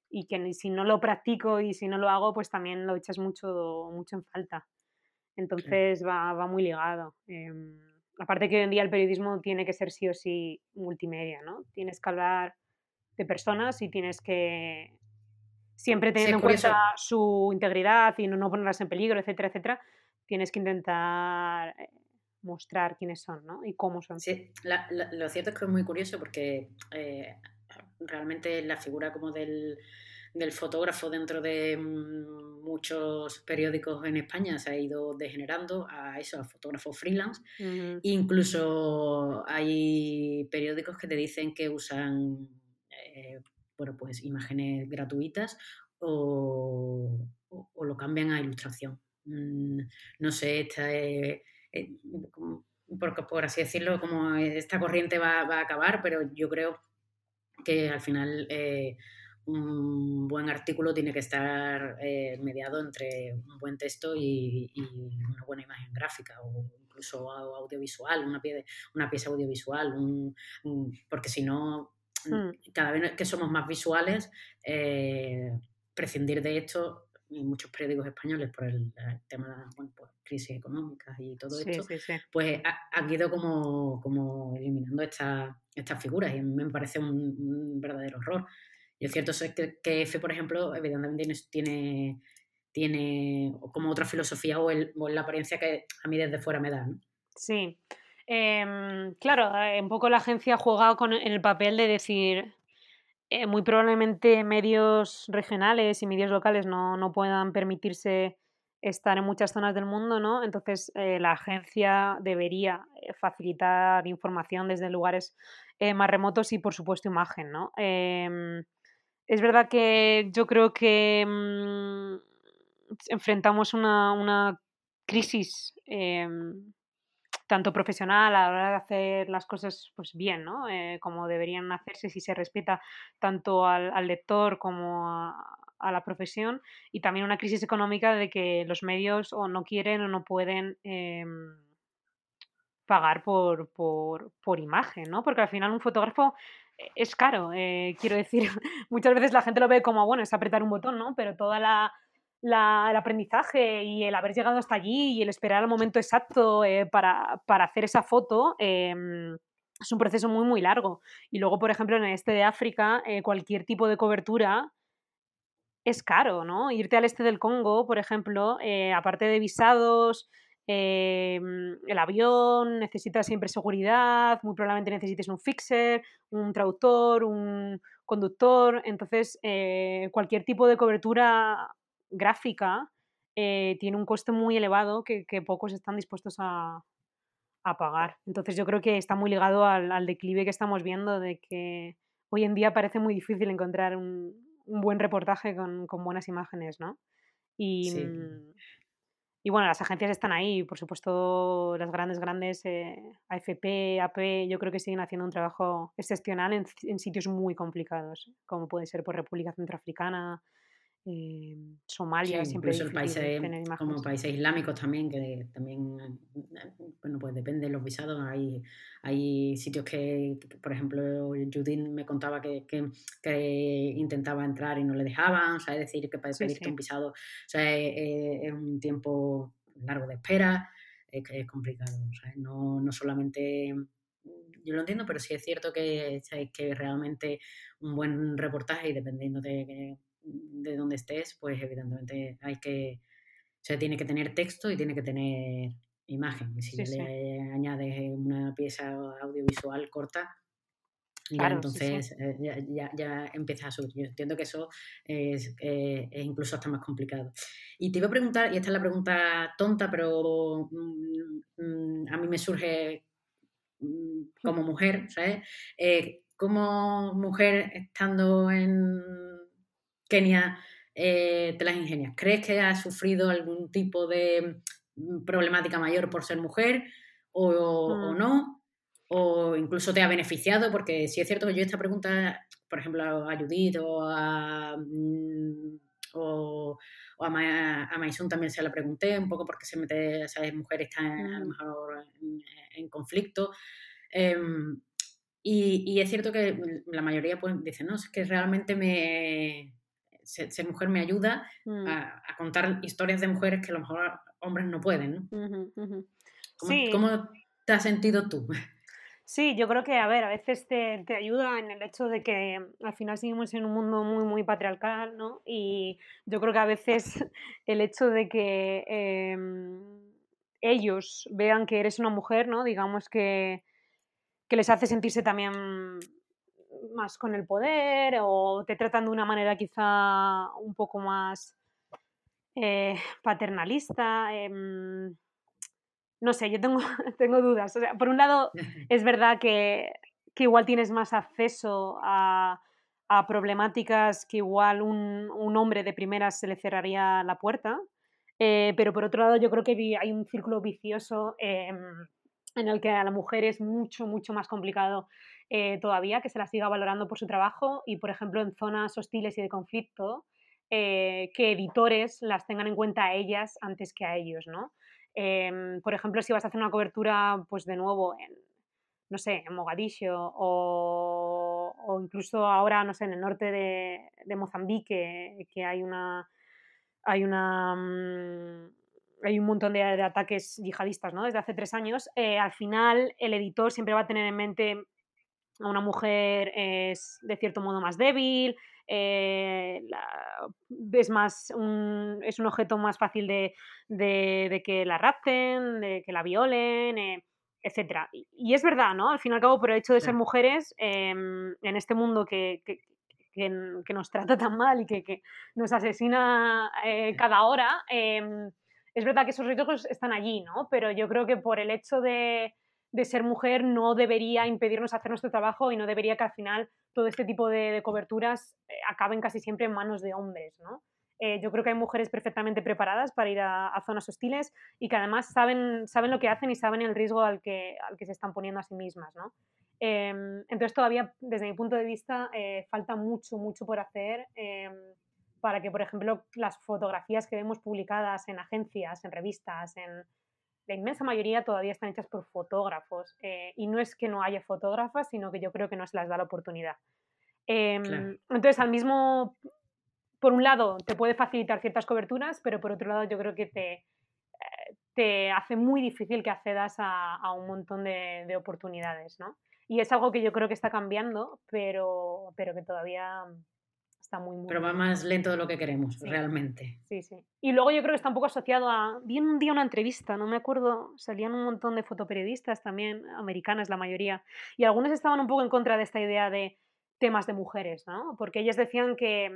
y que si no lo practico y si no lo hago, pues también lo echas mucho, mucho en falta. Entonces va, va, muy ligado. Em, aparte que hoy en día el periodismo tiene que ser sí o sí multimedia, ¿no? Tienes que hablar de personas y tienes que siempre teniendo en cuenta su integridad y no, no, ponerlas en peligro, etcétera, etcétera, tienes que intentar eh, mostrar quiénes son, ¿no? Y cómo son. Sí, lo cierto es que es muy curioso porque eh, realmente la figura como del del fotógrafo dentro de mm, muchos periódicos en España se ha ido degenerando a eso, a fotógrafo freelance. Incluso hay periódicos que te dicen que usan eh, bueno, pues imágenes gratuitas o, lo cambian a ilustración. Mm, no sé, esta, eh, porque por así decirlo, como esta corriente va, a acabar, pero yo creo que al final eh, un buen artículo tiene que estar eh, mediado entre un buen texto y, una buena imagen gráfica o incluso audiovisual, una, una pieza audiovisual, porque si no, mm. cada vez que somos más visuales, eh, prescindir de esto en muchos periódicos españoles por el, tema de bueno, pues, crisis económicas y todo esto, pues han ido como, como eliminando estas estas figuras y me parece un verdadero horror. Y es cierto es que, que por ejemplo, evidentemente tiene, tiene como otra filosofía o, el, la apariencia que a mí desde fuera me da. ¿no? Sí. Em, claro, eh, un poco la agencia ha jugado con el papel de decir, eh, muy probablemente medios regionales y medios locales no, no, puedan permitirse estar en muchas zonas del mundo, ¿no? Entonces eh, la agencia debería facilitar información desde lugares más remotos y por supuesto imagen, ¿no? Es verdad que yo creo que mm, enfrentamos una, una crisis em, tanto profesional a la hora de hacer las cosas pues bien, ¿no? Eh, como deberían hacerse si se respeta tanto al, lector como a, la profesión y también una crisis económica de que los medios o no quieren o no pueden em, pagar por, por, por, imagen, ¿no? Porque al final un fotógrafo es caro, eh, quiero decir, muchas veces la gente lo ve como, bueno, es apretar un botón, ¿no? Pero toda la, el aprendizaje y el haber llegado hasta allí y el esperar el momento exacto eh, para, hacer esa foto em, es un proceso muy, muy largo. Y luego, por ejemplo, en el este de África, eh, cualquier tipo de cobertura es caro, ¿no? Irte al este del Congo, por ejemplo, eh, aparte de visados, em, el avión necesita siempre seguridad, muy probablemente necesites un fixer, un traductor, un conductor, entonces cualquier tipo de cobertura gráfica eh, tiene un coste muy elevado que, pocos están dispuestos a, pagar. Entonces yo creo que está muy ligado al, declive que estamos viendo de que hoy en día parece muy difícil encontrar un, buen reportaje con, buenas imágenes, ¿no? Y, mm, y, bueno, las agencias están ahí, por supuesto las grandes, grandes, eh, AFP, AP, yo creo que siguen haciendo un trabajo excepcional en, en sitios muy complicados, como puede ser por República Centroafricana, eh, Somalia siempre incluso países como países islámicos también que también bueno pues depende de los visados. Hay hay sitios que, por ejemplo Judith me contaba que, que, intentaba entrar y no le dejaban o sea es decir que para pedirte un visado o sea es, un tiempo largo de espera es, es complicado no, no solamente yo lo entiendo, pero sí es cierto que, que realmente un buen reportaje y dependiendo de de donde estés, pues evidentemente hay que, o sea, tiene que tener texto y tiene que tener imagen. Y si le añades una pieza audiovisual corta, entonces eh, ya, ya, empieza a subir. Yo entiendo que eso es, eh, es, incluso hasta más complicado. Y te iba a preguntar, y esta es la pregunta tonta, pero mm, mm, a mí me surge mm, como mujer, ¿sabes? Eh, como mujer estando en Kenia eh, te las ingenias. ¿Crees que has sufrido algún tipo de mm, problemática mayor por ser mujer o, mm. no? ¿O incluso te ha beneficiado? Porque si es cierto que yo esta pregunta, por ejemplo, a Judith o a, mm, o, a, también se la pregunté, un poco porque se mete, ¿sabes? Mujer está a lo mejor en, conflicto. Em, y, es cierto que la mayoría pues, dice, no, es que realmente me, ser, mujer me ayuda mm. a, contar historias de mujeres que a lo mejor hombres no pueden. ¿no? ¿Cómo, te has sentido tú? Sí, yo creo que, a ver, a veces te, ayuda en el hecho de que al final seguimos en un mundo muy, muy patriarcal, ¿no? Y yo creo que a veces el hecho de que em, ellos vean que eres una mujer, ¿no? Digamos que, que les hace sentirse también más con el poder o te tratan de una manera quizá un poco más eh, paternalista. Em, no sé, yo tengo, tengo dudas. por un lado, es verdad que, igual tienes más acceso a, problemáticas que igual un, hombre de primeras se le cerraría la puerta. Eh, pero por otro lado, yo creo que hay un círculo vicioso em, en el que a la mujer es mucho, mucho más complicado eh, todavía que se la siga valorando por su trabajo y, por ejemplo, en zonas hostiles y de conflicto, eh, que editores las tengan en cuenta a ellas antes que a ellos, ¿no? Em, por ejemplo, si vas a hacer una cobertura, pues de nuevo, en, no sé, en Mogadiscio o, o incluso ahora, no sé, en el norte de, Mozambique, que hay una... Hay una mm, hay un montón de, ataques yihadistas ¿no? desde hace tres años, eh, al final el editor siempre va a tener en mente una mujer es de cierto modo más débil, eh, es, más un, es un objeto más fácil de, que la rapten, de que la violen, eh, etc. Y, es verdad, ¿no? Al fin y al cabo, por el hecho de ser mujeres em, en este mundo que, que, nos trata tan mal y que, nos asesina eh, cada hora, em, es verdad que esos riesgos están allí, ¿no? Pero yo creo que por el hecho de, de ser mujer no debería impedirnos hacer nuestro trabajo y no debería que al final todo este tipo de, coberturas eh, acaben casi siempre en manos de hombres, ¿no? Eh, yo creo que hay mujeres perfectamente preparadas para ir a, zonas hostiles y que además saben, saben lo que hacen y saben el riesgo al que, al que se están poniendo a sí mismas, ¿no? Em, entonces todavía, desde mi punto de vista, eh, falta mucho, mucho por hacer em, para que, por ejemplo, las fotografías que vemos publicadas en agencias, en revistas, en, la inmensa mayoría todavía están hechas por fotógrafos. Eh, y no es que no haya fotógrafas, sino que yo creo que no se las da la oportunidad. Em, entonces, al mismo, por un lado, te puede facilitar ciertas coberturas, pero por otro lado, yo creo que te, eh, te hace muy difícil que accedas a, un montón de, oportunidades, ¿no? Y es algo que yo creo que está cambiando, pero, pero que todavía muy, Pero va más lento de lo que queremos, realmente. Sí, sí. Y luego yo creo que está un poco asociado a... Vi un día una entrevista, no me acuerdo, salían un montón de fotoperiodistas también, americanas la mayoría, y algunos estaban un poco en contra de esta idea de temas de mujeres, ¿no? Porque ellas decían que,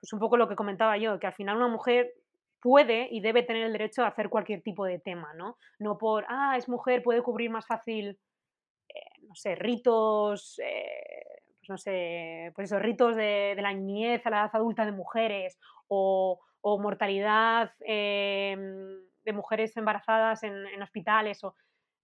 pues un poco lo que comentaba yo, que al final una mujer puede y debe tener el derecho a hacer cualquier tipo de tema, ¿no? No por, ah, es mujer, puede cubrir más fácil, eh, no sé, ritos, eh, pues no sé, pues esos ritos de, la niñez a la edad adulta de mujeres o, mortalidad em, de mujeres embarazadas en, hospitales. O...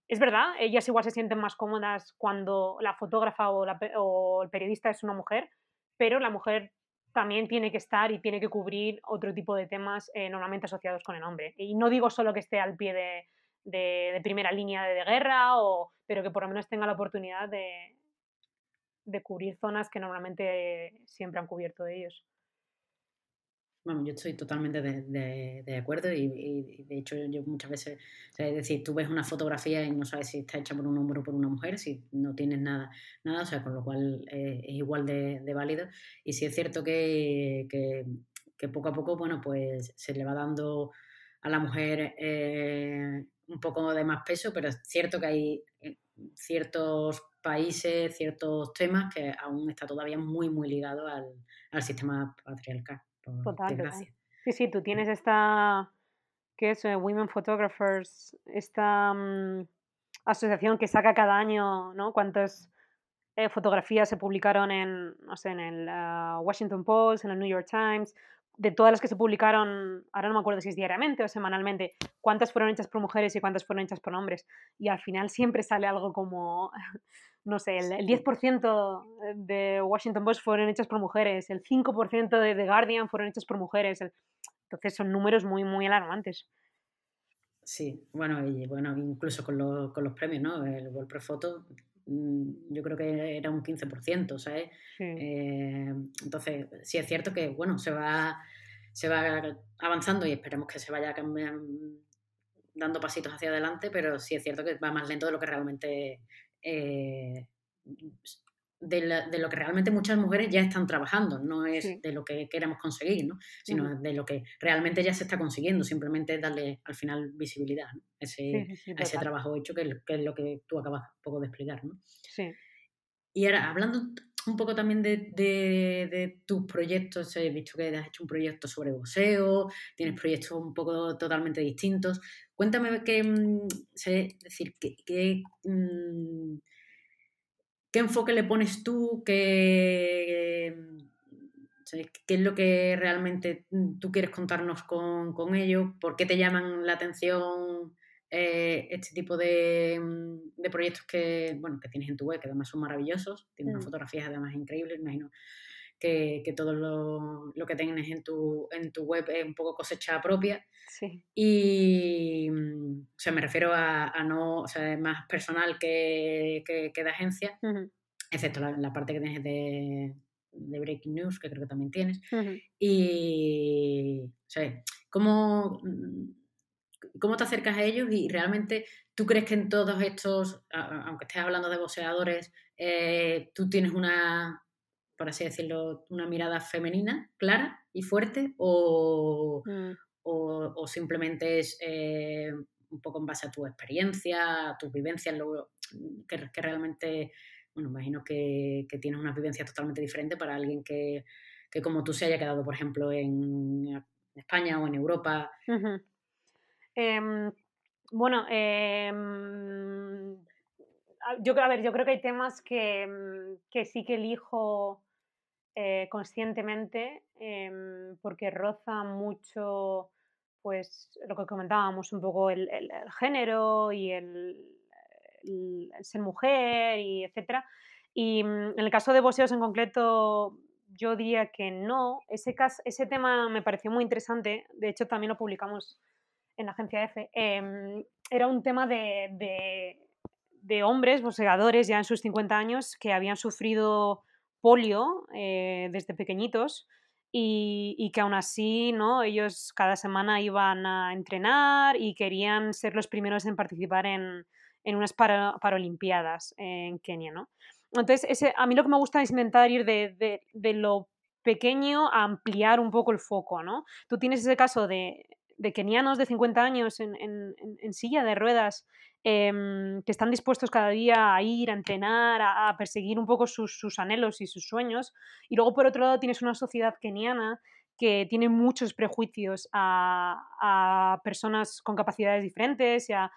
Es verdad, ellas igual se sienten más cómodas cuando la fotógrafa o, el periodista es una mujer, pero la mujer también tiene que estar y tiene que cubrir otro tipo de temas eh, normalmente asociados con el hombre. Y no digo solo que esté al pie de, primera línea de, guerra, o, pero que por lo menos tenga la oportunidad de, de cubrir zonas que normalmente siempre han cubierto ellos. Bueno, yo estoy totalmente de, acuerdo y, de hecho yo muchas veces, es decir, tú ves una fotografía y no sabes si está hecha por un hombre o por una mujer, si no tienes nada, nada o sea, con lo cual eh, es igual de, válido. Y sí es cierto que, poco a poco, bueno, pues se le va dando a la mujer eh, un poco de más peso, pero es cierto que hay eh, ciertos países, ciertos temas que aún está todavía muy, muy ligado al, sistema patriarcal. Total, Sí, sí, tú tienes esta, ¿qué es? Eh, Women Photographers, esta mm, asociación que saca cada año, ¿no? Cuántas eh, fotografías se publicaron en, no sé, en el ah, Washington Post, en el New York Times, de todas las que se publicaron, ahora no me acuerdo si es diariamente o semanalmente, cuántas fueron hechas por mujeres y cuántas fueron hechas por hombres. Y al final siempre sale algo como, no sé, el, 10% de Washington Post fueron hechas por mujeres, el 5% de The Guardian fueron hechas por mujeres. Entonces son números muy, muy alarmantes. Sí, bueno, y bueno, incluso con, con los premios, ¿no? El World Photo mm, yo creo que era un 15%, ¿sabes? Eh, entonces, sí es cierto que, bueno, se va, se va avanzando y esperemos que se vaya dando pasitos hacia adelante, pero sí es cierto que va más lento de lo que realmente eh, de, lo que realmente muchas mujeres ya están trabajando, no es de lo que queremos conseguir, ¿no? sino de lo que realmente ya se está consiguiendo, simplemente darle al final visibilidad a ese trabajo hecho, que es, lo que tú acabas un poco de explicar. ¿no? Y ahora, hablando un poco también de, tus proyectos, he visto que has hecho un proyecto sobre boxeo, tienes proyectos un poco totalmente distintos. Cuéntame qué, mm, sé, decir, qué, mm, ¿Qué enfoque le pones tú? ¿Qué, qué es lo que realmente tú quieres contarnos con, con ello? ¿Por qué te llaman la atención eh, este tipo de, mm, de, proyectos que, bueno, que tienes en tu web, que además son maravillosos? Tienes unas mm. fotografías además increíbles, imagino que, que, todo lo, lo, que tienes en tu, en tu web es un poco cosecha propia. Sí. Y, mm, o sea, me refiero a, a no, o sea, es más personal que, que, de agencia, excepto la, la, parte que tienes de, de Breaking News, que creo que también tienes. Y, o sea, ¿cómo, ¿cómo te acercas a ellos y realmente ¿Tú crees que en todos estos, aunque estés hablando de boxeadores, eh, tú tienes una, por así decirlo, una mirada femenina clara y fuerte o, mm. o, simplemente es eh, un poco en base a tu experiencia, a tus vivencias, lo, que, que, realmente, bueno, imagino que, que, tienes una vivencia totalmente diferente para alguien que, que, como tú se haya quedado, por ejemplo, en España o en Europa. Em, bueno, em, yo, a ver, yo creo que hay temas que, que sí que elijo eh, conscientemente em, porque roza mucho pues lo que comentábamos un poco el, género y el, ser mujer y etcétera. Y mm, en el caso de boxeos en concreto yo diría que no. Ese, ese tema me pareció muy interesante. De hecho también lo publicamos en la agencia F. Em, era un tema de, de hombres boxeadores ya en sus 50 años que habían sufrido polio eh, desde pequeñitos y, que aún así ¿no? ellos cada semana iban a entrenar y querían ser los primeros en participar en, en unas Paralimpiadas en Kenia. ¿no? Entonces, ese, a mí lo que me gusta es intentar ir de, de, de, lo pequeño a ampliar un poco el foco. ¿no? Tú tienes ese caso de, de kenianos de 50 años en, en silla de ruedas Em, que están dispuestos cada día a ir, a entrenar, a, perseguir un poco sus, anhelos y sus sueños. Y luego, por otro lado, tienes una sociedad keniana que tiene muchos prejuicios a, personas con capacidades diferentes y a,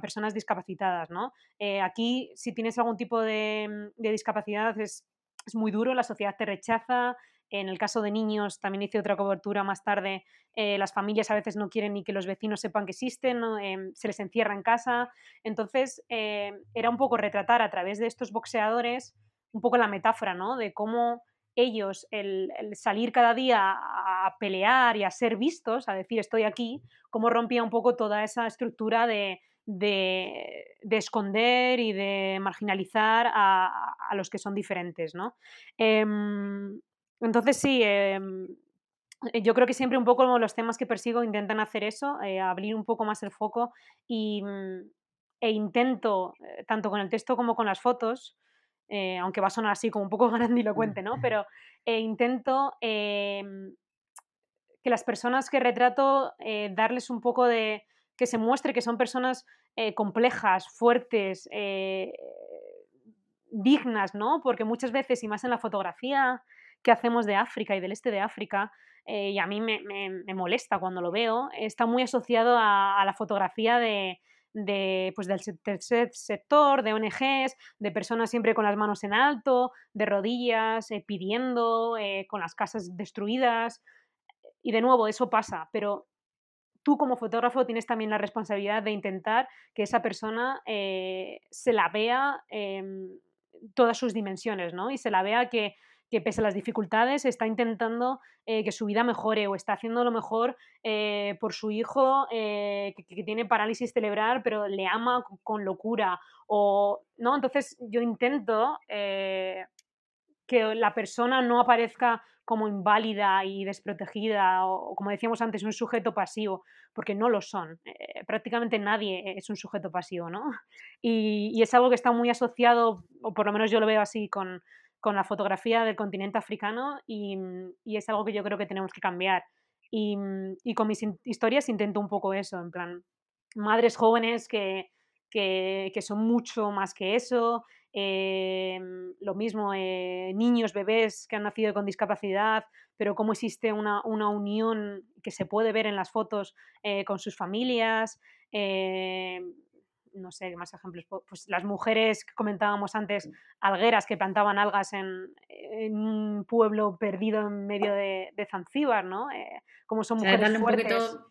personas discapacitadas. ¿no? Eh, aquí, si tienes algún tipo de, discapacidad, es, es, muy duro, la sociedad te rechaza, en el caso de niños, también hice otra cobertura más tarde, eh, las familias a veces no quieren ni que los vecinos sepan que existen, em, se les encierra en casa. Entonces, eh, era un poco retratar a través de estos boxeadores un poco la metáfora, ¿no? De cómo ellos, el, salir cada día a pelear y a ser vistos, a decir estoy aquí, cómo rompía un poco toda esa estructura de, de, esconder y de marginalizar a, los que son diferentes, ¿no? Entonces sí, em, eh, yo creo que siempre un poco los temas que persigo intentan hacer eso, eh, abrir un poco más el foco y, mm, e intento, eh, tanto con el texto como con las fotos, aunque va a sonar así como un poco grandilocuente, ¿no? Pero intento em, que las personas que retrato, darles un poco de... que se muestre que son personas complejas, fuertes, dignas, ¿no? Porque muchas veces, y más en la fotografía, que hacemos de África y del este de África, eh, y a mí me, molesta cuando lo veo, está muy asociado a, la fotografía de, pues del tercer sector, de ONGs, de personas siempre con las manos en alto, de rodillas, eh, pidiendo, eh, con las casas destruidas. Y de nuevo, eso pasa, pero tú como fotógrafo tienes también la responsabilidad de intentar que esa persona se la vea en todas sus dimensiones, ¿no? Y se la vea que que pese a las dificultades está intentando eh, que su vida mejore o está haciendo lo mejor eh, por su hijo eh, que, tiene parálisis cerebral pero le ama con, locura o no entonces yo intento que la persona no aparezca como inválida y desprotegida o, como decíamos antes un sujeto pasivo porque no lo son prácticamente nadie es un sujeto pasivo no y, y es algo que está muy asociado o por lo menos yo lo veo así con con la fotografía del continente africano y, y, es algo que yo creo que tenemos que cambiar. Y, y, con mis historias intento un poco eso, en plan, madres jóvenes que, que, que son mucho más que eso, eh, lo mismo, eh, niños, bebés que han nacido con discapacidad, pero cómo existe una, una unión que se puede ver en las fotos eh, con sus familias no sé, más ejemplos, pues las mujeres que comentábamos antes, algueras que plantaban algas en, un pueblo perdido en medio de, Zanzíbar, ¿no? Eh, como son mujeres darle fuertes. Un poquito,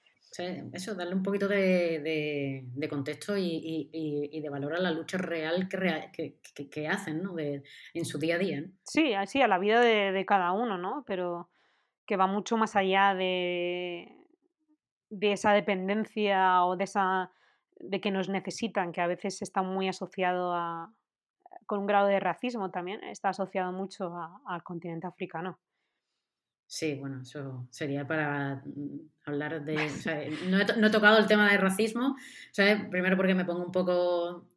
eso, darle un poquito de, contexto y, de valor a la lucha real que, que, hacen, ¿no? en su día a día. Sí, así, a la vida de, cada uno, ¿no? Pero que va mucho más allá de, de esa dependencia o de esa de que nos necesitan, que a veces está muy asociado a, con un grado de racismo también, está asociado mucho al continente africano. Sí, bueno, eso sería para mm, hablar de... no, he tocado el tema del racismo, primero porque me pongo un poco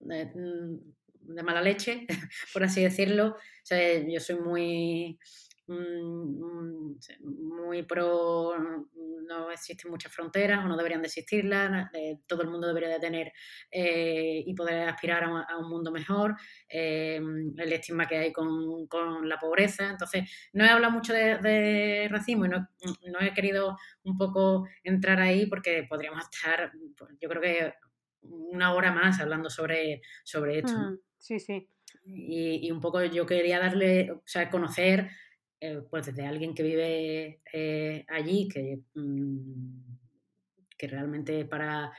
de, mm, de mala leche, por así decirlo. yo soy muy muy pro, no existen muchas fronteras o no deberían de existirlas, eh, todo el mundo debería de tener eh, y poder aspirar a, un mundo mejor, eh, el estigma que hay con, con, la pobreza. Entonces, no he hablado mucho de, racismo y no, no, he querido un poco entrar ahí porque podríamos estar, pues, yo creo que una hora más hablando sobre, sobre esto. Mm, sí, sí. Y, y, un poco yo quería darle, o sea, conocer eh, pues desde alguien que vive eh, allí, que, mm, que realmente para,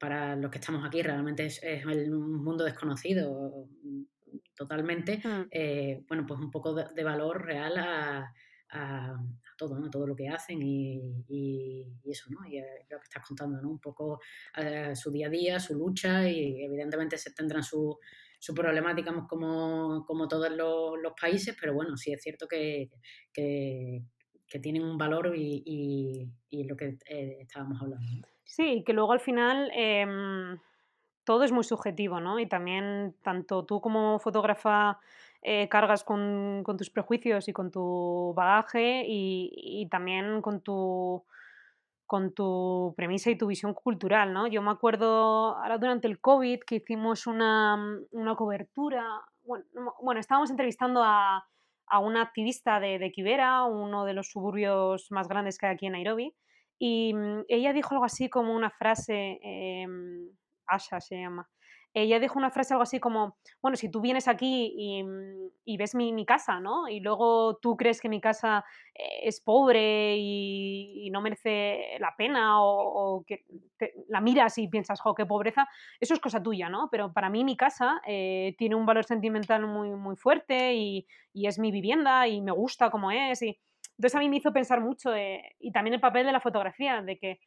para los que estamos aquí realmente es, un mundo desconocido totalmente, mm. eh, bueno, pues un poco de, valor real a, todo, ¿no? todo lo que hacen y, eso, ¿no? Y lo que estás contando, ¿no? Un poco su día a día, su lucha y evidentemente se tendrán su, su problemática como, como todos los, países, pero bueno, sí es cierto que, que, tienen un valor y, y, lo que eh, estábamos hablando. Sí, que luego al final em, todo es muy subjetivo, ¿no? Y también tanto tú como fotógrafa eh, cargas con, con, tus prejuicios y con tu bagaje y, y también con tu con tu premisa y tu visión cultural, ¿no? Yo me acuerdo ahora durante el COVID que hicimos una, mm, cobertura, bueno, estábamos entrevistando a, una activista de, de Kibera, uno de los suburbios más grandes que hay aquí en Nairobi, y mm, ella dijo algo así como una frase, em, Asha se llama, ella dijo una frase algo así como, bueno, si tú vienes aquí y, mm, ves mi, casa, ¿no? Y luego tú crees que mi casa eh, es pobre y, no merece la pena o, que la miras y piensas, jo, qué pobreza, eso es cosa tuya, ¿no? Pero para mí mi casa eh, tiene un valor sentimental muy, muy fuerte y, es mi vivienda y me gusta como es. Y... Entonces a mí me hizo pensar mucho eh, y también el papel de la fotografía, de que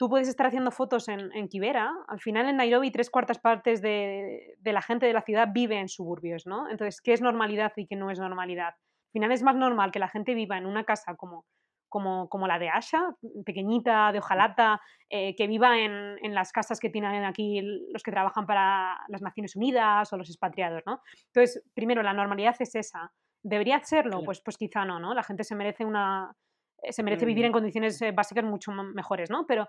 tú puedes estar haciendo fotos en, en Kibera, al final en Nairobi tres cuartas partes de, la gente de la ciudad vive en suburbios, ¿no? Entonces, ¿qué es normalidad y qué no es normalidad? Al final es más normal que la gente viva en una casa como, como, como la de Asha, pequeñita, de hojalata, eh, que viva en, en, las casas que tienen aquí los que trabajan para las Naciones Unidas o los expatriados, ¿no? Entonces, primero, la normalidad es esa. ¿Debería serlo? Pues, pues quizá no, ¿no? La gente se merece una, se merece vivir en condiciones eh, básicas mucho mejores, ¿no? Pero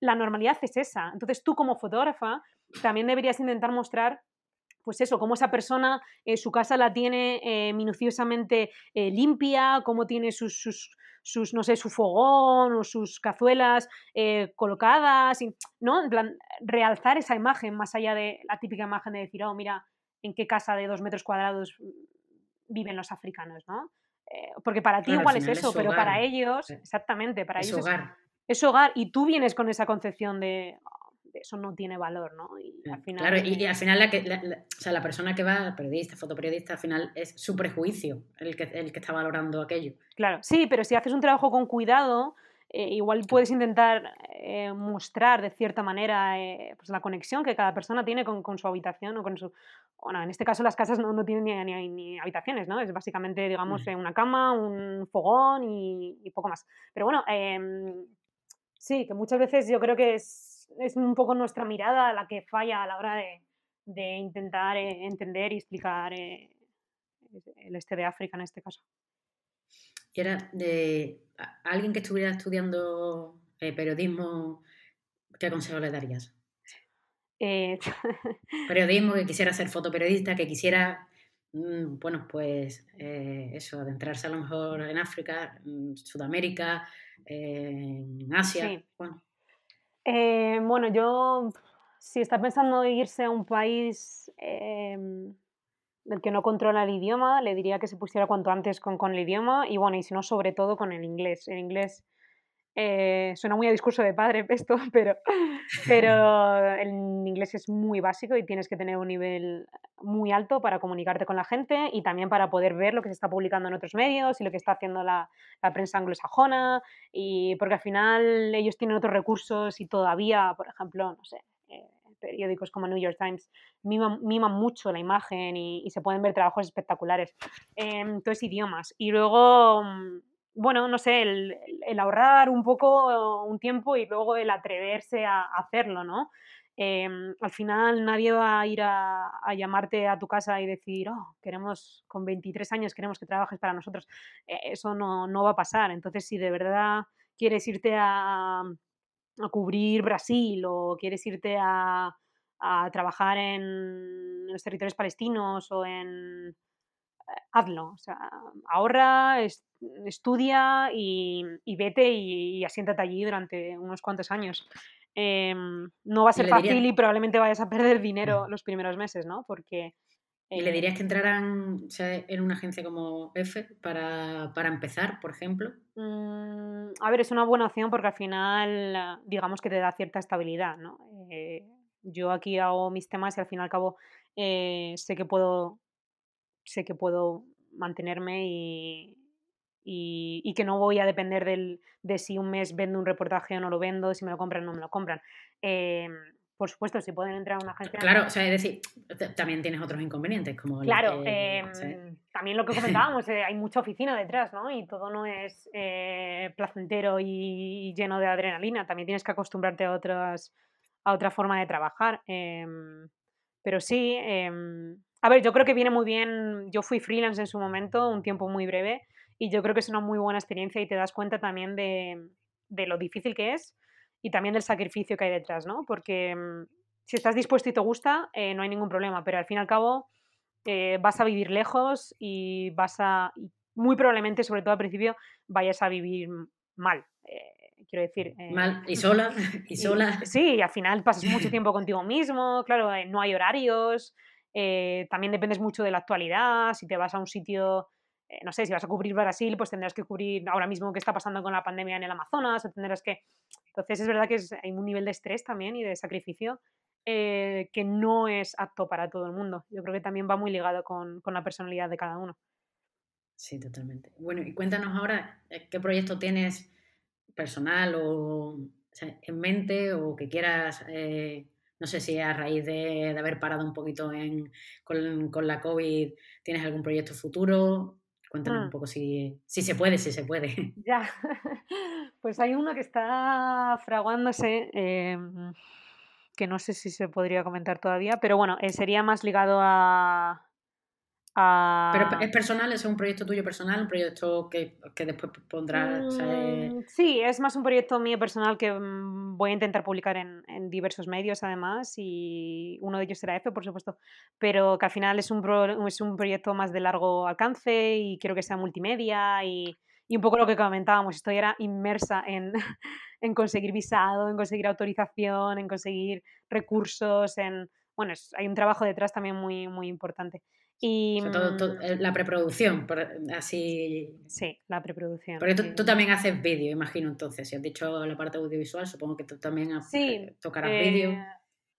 la normalidad es esa. Entonces tú como fotógrafa también deberías intentar mostrar pues eso, cómo esa persona eh, su casa la tiene minuciosamente limpia, cómo tiene sus, sus, no sé, su fogón o sus cazuelas colocadas, ¿no? En plan, realzar esa imagen más allá de la típica imagen de decir, oh, mira, en qué casa de dos metros cuadrados mm, viven los africanos, ¿no? Eh, porque para ti igual es eso, pero para ellos, exactamente, para ellos hogar. Es, hogar y tú vienes con esa concepción de, oh, eso no tiene valor, ¿no? Y al final, claro, y, al final la, que, la, o sea, la persona que va, periodista, fotoperiodista, al final es su prejuicio el que, el que está valorando aquello. Claro, sí, pero si haces un trabajo con cuidado, eh, igual puedes intentar eh, mostrar de cierta manera eh, pues la conexión que cada persona tiene con, con, su habitación o con su... Bueno, en este caso las casas no, no tienen ni, ni, habitaciones, ¿no? Es básicamente, digamos, mm. una cama, un fogón y, y poco más. Pero bueno, em, sí, que muchas veces yo creo que es, es, un poco nuestra mirada la que falla a la hora de, de intentar entender y explicar el este de África en este caso era de alguien que estuviera estudiando eh, periodismo, ¿qué consejo le darías? Eh, periodismo, que quisiera ser fotoperiodista, que quisiera, mm, bueno, pues eh, eso, adentrarse a lo mejor en África, en Sudamérica, en Asia. Bueno. bueno, yo, si está pensando irse a un país del que no controla el idioma, le diría que se pusiera cuanto antes con, con el idioma y bueno, y si no, sobre todo con el inglés. El inglés eh, suena muy a discurso de padre esto, pero, pero el inglés es muy básico y tienes que tener un nivel muy alto para comunicarte con la gente y también para poder ver lo que se está publicando en otros medios y lo que está haciendo la, la prensa anglosajona y porque al final ellos tienen otros recursos y todavía, por ejemplo, no sé, eh, periódicos como New York Times miman, mucho la imagen y, se pueden ver trabajos espectaculares. Eh, entonces, idiomas. Y luego, mm, bueno, no sé, el, ahorrar un poco un tiempo y luego el atreverse a, hacerlo, ¿no? Em, al final nadie va a ir a, llamarte a tu casa y decir, oh, queremos, con 23 años queremos que trabajes para nosotros. E, eso no, no, va a pasar. Entonces, si de verdad quieres irte a, a cubrir Brasil o quieres irte a, a trabajar en los territorios palestinos o en... Hazlo, o sea, ahorra, estudia y, vete y, asiéntate allí durante unos cuantos años. Em, no va a ser fácil y probablemente vayas a perder dinero los primeros meses, ¿no? Porque... ¿Y le dirías que entraran en una agencia como F para, empezar, por ejemplo? Mm, a ver, es una buena opción porque al final, digamos que te da cierta estabilidad, ¿no? Eh, yo aquí hago mis temas y al fin y al cabo eh, sé que puedo sé que puedo mantenerme y, y, que no voy a depender del, de si un mes vendo un reportaje o no lo vendo, si me lo compran o no me lo compran. Em, por supuesto, si pueden entrar a una agencia. Claro, o sea, es decir, también tienes otros inconvenientes, como. Claro, em, también lo que comentábamos, eh, hay mucha oficina detrás, ¿no? Y todo no es eh, placentero y lleno de adrenalina. También tienes que acostumbrarte a otras a otra forma de trabajar. Em, pero sí, a ver, yo creo que viene muy bien. Yo fui freelance en su momento, un tiempo muy breve, y yo creo que es una muy buena experiencia y te das cuenta también de, lo difícil que es y también del sacrificio que hay detrás, ¿no? Porque em, si estás dispuesto y te gusta, eh, no hay ningún problema, pero al fin y al cabo eh, vas a vivir lejos y vas a, muy probablemente, sobre todo al principio, vayas a vivir mal. Eh, quiero decir. Eh, Mal, y sola, y sola. sí, y al final pasas mucho tiempo contigo mismo, claro, no hay horarios, eh, también dependes mucho de la actualidad, si te vas a un sitio, no sé, si vas a cubrir Brasil, pues tendrás que cubrir ahora mismo qué está pasando con la pandemia en el Amazonas, o tendrás que... Entonces es verdad que hay un nivel de estrés también y de sacrificio que no es apto para todo el mundo. Yo creo que también va muy ligado con, con la personalidad de cada uno. Sí, totalmente. Bueno, y cuéntanos ahora, ¿qué proyecto tienes personal o, en mente o que quieras, eh, no sé si a raíz de, haber parado un poquito en, con, la COVID tienes algún proyecto futuro. Cuéntanos un mm. poco si, si se puede, si se puede. Ya, pues hay uno que está fraguándose, em, que no sé si se podría comentar todavía, pero bueno, eh, sería más ligado a, pero es personal, es un proyecto tuyo personal, un proyecto que, después pondrás. Mm, sí, es más un proyecto mío personal que mm, voy a intentar publicar en, diversos medios además y uno de ellos será F, por supuesto, pero que al final es un, es un proyecto más de largo alcance y quiero que sea multimedia y, un poco lo que comentábamos, estoy ahora inmersa en, en conseguir visado, en conseguir autorización, en conseguir recursos, en... Bueno, hay un trabajo detrás también muy, muy importante. Y, mm, eh, la preproducción, así. Sí, la preproducción. Porque tú, también haces vídeo, imagino entonces. Si has dicho la parte audiovisual, supongo que tú también sí, tocarás vídeo. Eh,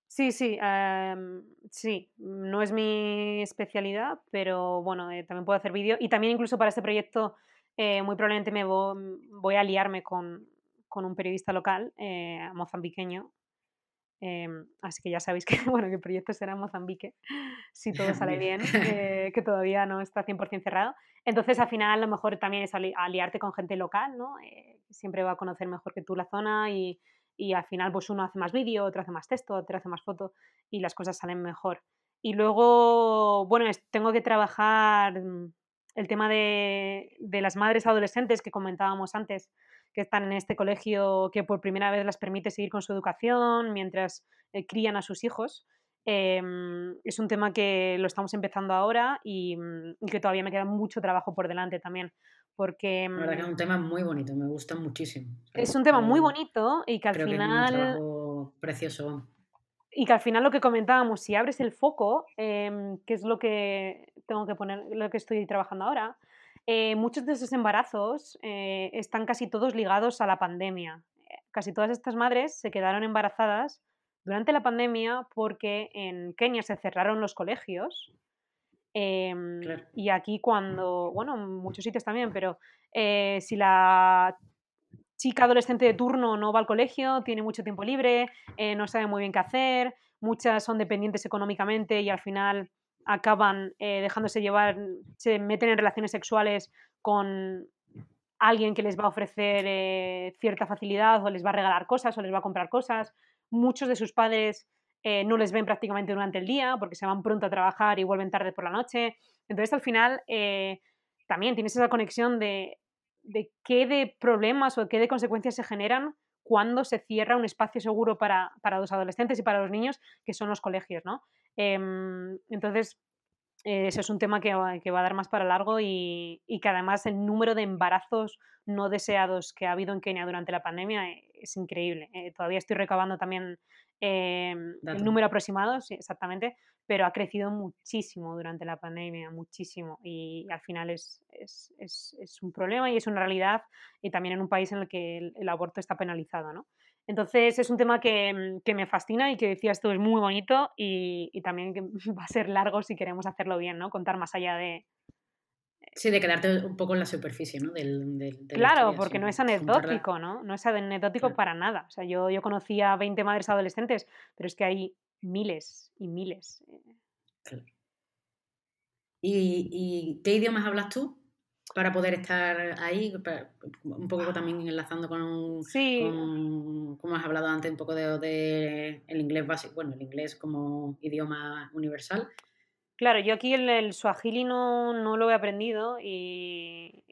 sí, sí, em, sí. No es mi especialidad, pero bueno, eh, también puedo hacer vídeo. Y también incluso para este proyecto, muy probablemente me voy, a liarme con, con un periodista local, mozambiqueño, Em, así que ya sabéis que, bueno, que el proyecto será en Mozambique, si todo sale bien, eh, que todavía no está 100% cerrado. Entonces, al final, lo mejor también es aliarte con gente local, ¿no? Eh, siempre va a conocer mejor que tú la zona y, y al final, pues uno hace más vídeo, otro hace más texto, otro hace más foto y las cosas salen mejor. Y luego, bueno, tengo que trabajar mm, el tema de, de las madres adolescentes que comentábamos antes que están en este colegio que por primera vez las permite seguir con su educación mientras eh, crían a sus hijos. Em, es un tema que lo estamos empezando ahora y, mm, que todavía me queda mucho trabajo por delante también. Porque. La verdad que es un mm, tema muy bonito, me gusta muchísimo. Es un tema muy bonito y que al final. es un trabajo precioso. Y que al final lo que comentábamos, si abres el foco, em, que es lo que tengo que poner, lo que estoy trabajando ahora, eh, muchos de esos embarazos eh, están casi todos ligados a la pandemia. Eh, casi todas estas madres se quedaron embarazadas durante la pandemia porque en Kenia se cerraron los colegios. Em, y aquí cuando, bueno, en muchos sitios también, pero si la chica adolescente de turno no va al colegio, tiene mucho tiempo libre, no sabe muy bien qué hacer, muchas son dependientes económicamente y al final acaban eh, dejándose llevar, se meten en relaciones sexuales con alguien que les va a ofrecer eh, cierta facilidad o les va a regalar cosas o les va a comprar cosas. Muchos de sus padres eh, no les ven prácticamente durante el día porque se van pronto a trabajar y vuelven tarde por la noche. Entonces al final también tienes esa conexión de, de qué de problemas o qué de consecuencias se generan cuando se cierra un espacio seguro para, para los adolescentes y para los niños, que son los colegios, ¿no? Em, entonces, eh, ese es un tema que, que, va a dar más para largo y, y, que además el número de embarazos no deseados que ha habido en Kenia durante la pandemia eh, es increíble. Eh, todavía estoy recabando también eh, el número aproximado, sí, exactamente, pero ha crecido muchísimo durante la pandemia, muchísimo. Y al final es, es, es, es un problema y es una realidad y también en un país en el que el, el aborto está penalizado, ¿no? Entonces es un tema que, mm, que, me fascina y que decías tú es muy bonito y, y, también que va a ser largo si queremos hacerlo bien, ¿no? Contar más allá de... Sí, de quedarte un poco en la superficie, ¿no? Del, del, claro, porque no es anecdótico, ¿no? No es anecdótico claro. para nada. O sea, yo, yo conocí a 20 madres adolescentes, pero es que hay miles y miles. Eh. Claro. ¿Y, ¿Y qué idiomas hablas tú? Para poder estar ahí, un poco también enlazando con, sí. con como has hablado antes, un poco de, de, el inglés básico, bueno, el inglés como idioma universal. Claro, yo aquí el, el swahili no, no, lo he aprendido y,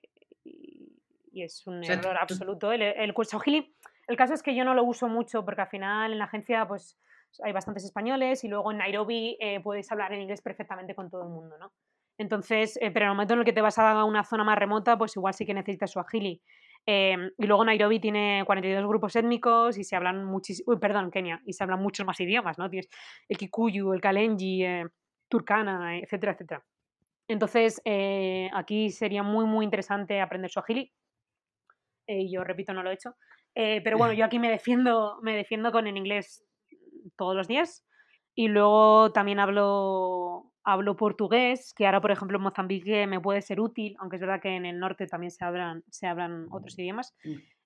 y, y es un o sea, error tú, absoluto. El, el, swahili, el caso es que yo no lo uso mucho porque al final en la agencia pues hay bastantes españoles y luego en Nairobi eh, puedes hablar en inglés perfectamente con todo el mundo, ¿no? Entonces, eh, pero en el momento en el que te vas a una zona más remota, pues igual sí que necesitas su agili. Eh, y luego Nairobi tiene 42 grupos étnicos y se hablan muchísimos, perdón, Kenia, y se hablan muchos más idiomas, ¿no? Tienes el Kikuyu, el Kalenji, eh, Turkana, etcétera, etcétera. Entonces, eh, aquí sería muy, muy interesante aprender su agili. yo repito, no lo he hecho. pero bueno, yo aquí me defiendo, me defiendo con el inglés todos los días. Y luego también hablo hablo portugués, que ahora, por ejemplo, en Mozambique me puede ser útil, aunque es verdad que en el norte también se hablan, se hablan otros idiomas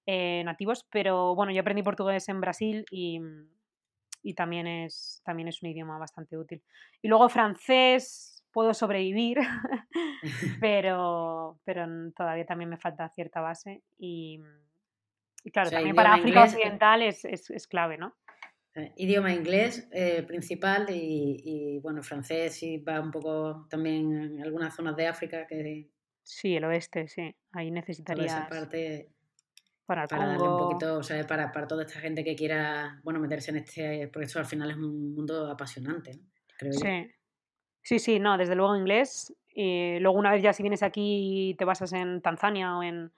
eh, nativos, pero bueno, yo aprendí portugués en Brasil y, y, también, es, también es un idioma bastante útil. Y luego francés, puedo sobrevivir, pero, pero todavía también me falta cierta base y, y claro, o sea, también para África inglés... Occidental es, es, es clave, ¿no? Eh, idioma inglés eh, principal y, y, bueno, francés y va un poco también en algunas zonas de África que... Sí, el oeste, sí. Ahí necesitarías... esa parte para, para darle un poquito, o sea, para, para toda esta gente que quiera, bueno, meterse en este... Porque esto al final es un mundo apasionante, ¿no? creo sí. Yo. Sí, sí, no, desde luego inglés. Y luego una vez ya si vienes aquí y te basas en Tanzania o en,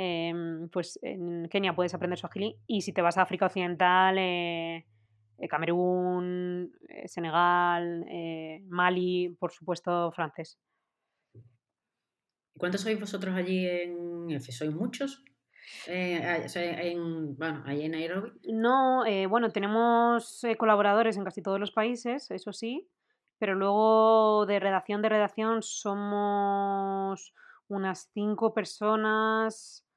eh, pues en Kenia puedes aprender swahili y si te vas a África Occidental, eh, eh Camerún, eh, Senegal, Mali, por supuesto francés. ¿Cuántos sois vosotros allí en? ¿Sois muchos? Eh, en, bueno, ahí en Nairobi. No, eh, bueno, tenemos colaboradores en casi todos los países, eso sí, pero luego de redacción de redacción somos unas cinco personas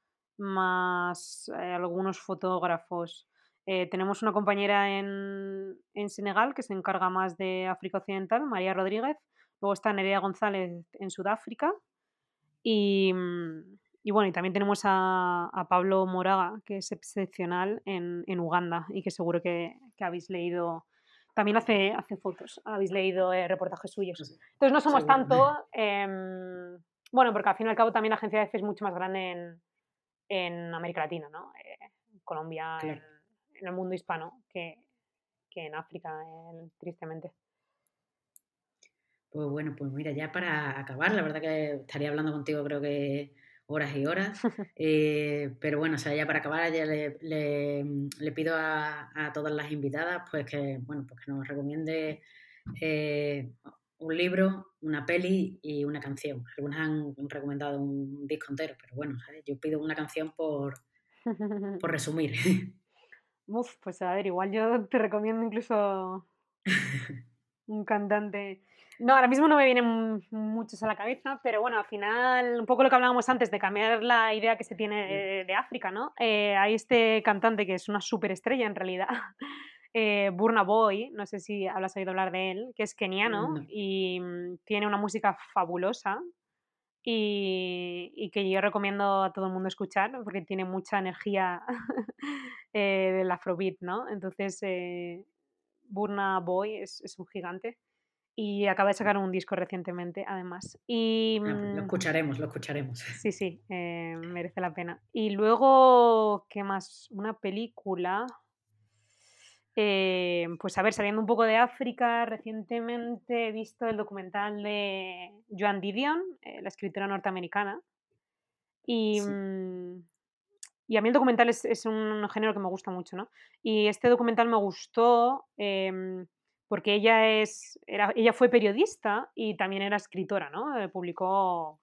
más eh, algunos fotógrafos. Eh, tenemos una compañera en, en, Senegal que se encarga más de África Occidental, María Rodríguez. Luego está Nerea González en Sudáfrica. Y, y bueno, y también tenemos a, a, Pablo Moraga, que es excepcional en, en Uganda y que seguro que, que, habéis leído. También hace, hace fotos, habéis leído eh, reportajes suyos. Entonces no somos tanto. Eh, bueno, porque al fin y al cabo también la agencia de F es mucho más grande en, en América Latina, ¿no? Eh, Colombia, claro. en, en, el mundo hispano, que, que en África, tristemente. Pues bueno, pues mira, ya para acabar, la verdad que estaría hablando contigo creo que horas y horas, eh, pero bueno, o sea, ya para acabar ya le, le, le pido a, a, todas las invitadas pues que, bueno, pues que nos recomiende eh, un libro, una peli y una canción. Algunas han recomendado un disco entero, pero bueno, ¿sabes? yo pido una canción por, por resumir. Uf, pues a ver, igual yo te recomiendo incluso un cantante. No, ahora mismo no me vienen muchos a la cabeza, pero bueno, al final, un poco lo que hablábamos antes de cambiar la idea que se tiene de, de África, ¿no? Eh, hay este cantante que es una superestrella en realidad, eh, Burna Boy, no sé si habrás oído hablar de él, que es keniano no. y mm, tiene una música fabulosa. y, que yo recomiendo a todo el mundo escuchar porque tiene mucha energía eh, del afrobeat, ¿no? Entonces, eh, Burna Boy es, un gigante y acaba de sacar un disco recientemente, además. Y, ah, pues lo mm, escucharemos, lo escucharemos. Sí, sí, eh, merece la pena. Y luego, ¿qué más? Una película. Eh, pues a ver, saliendo un poco de África, recientemente he visto el documental de Joan Didion, eh, la escritora norteamericana. Y, mm, y, a mí el documental es, es, un género que me gusta mucho, ¿no? Y este documental me gustó em, porque ella, es, era, ella fue periodista y también era escritora, ¿no? Eh, publicó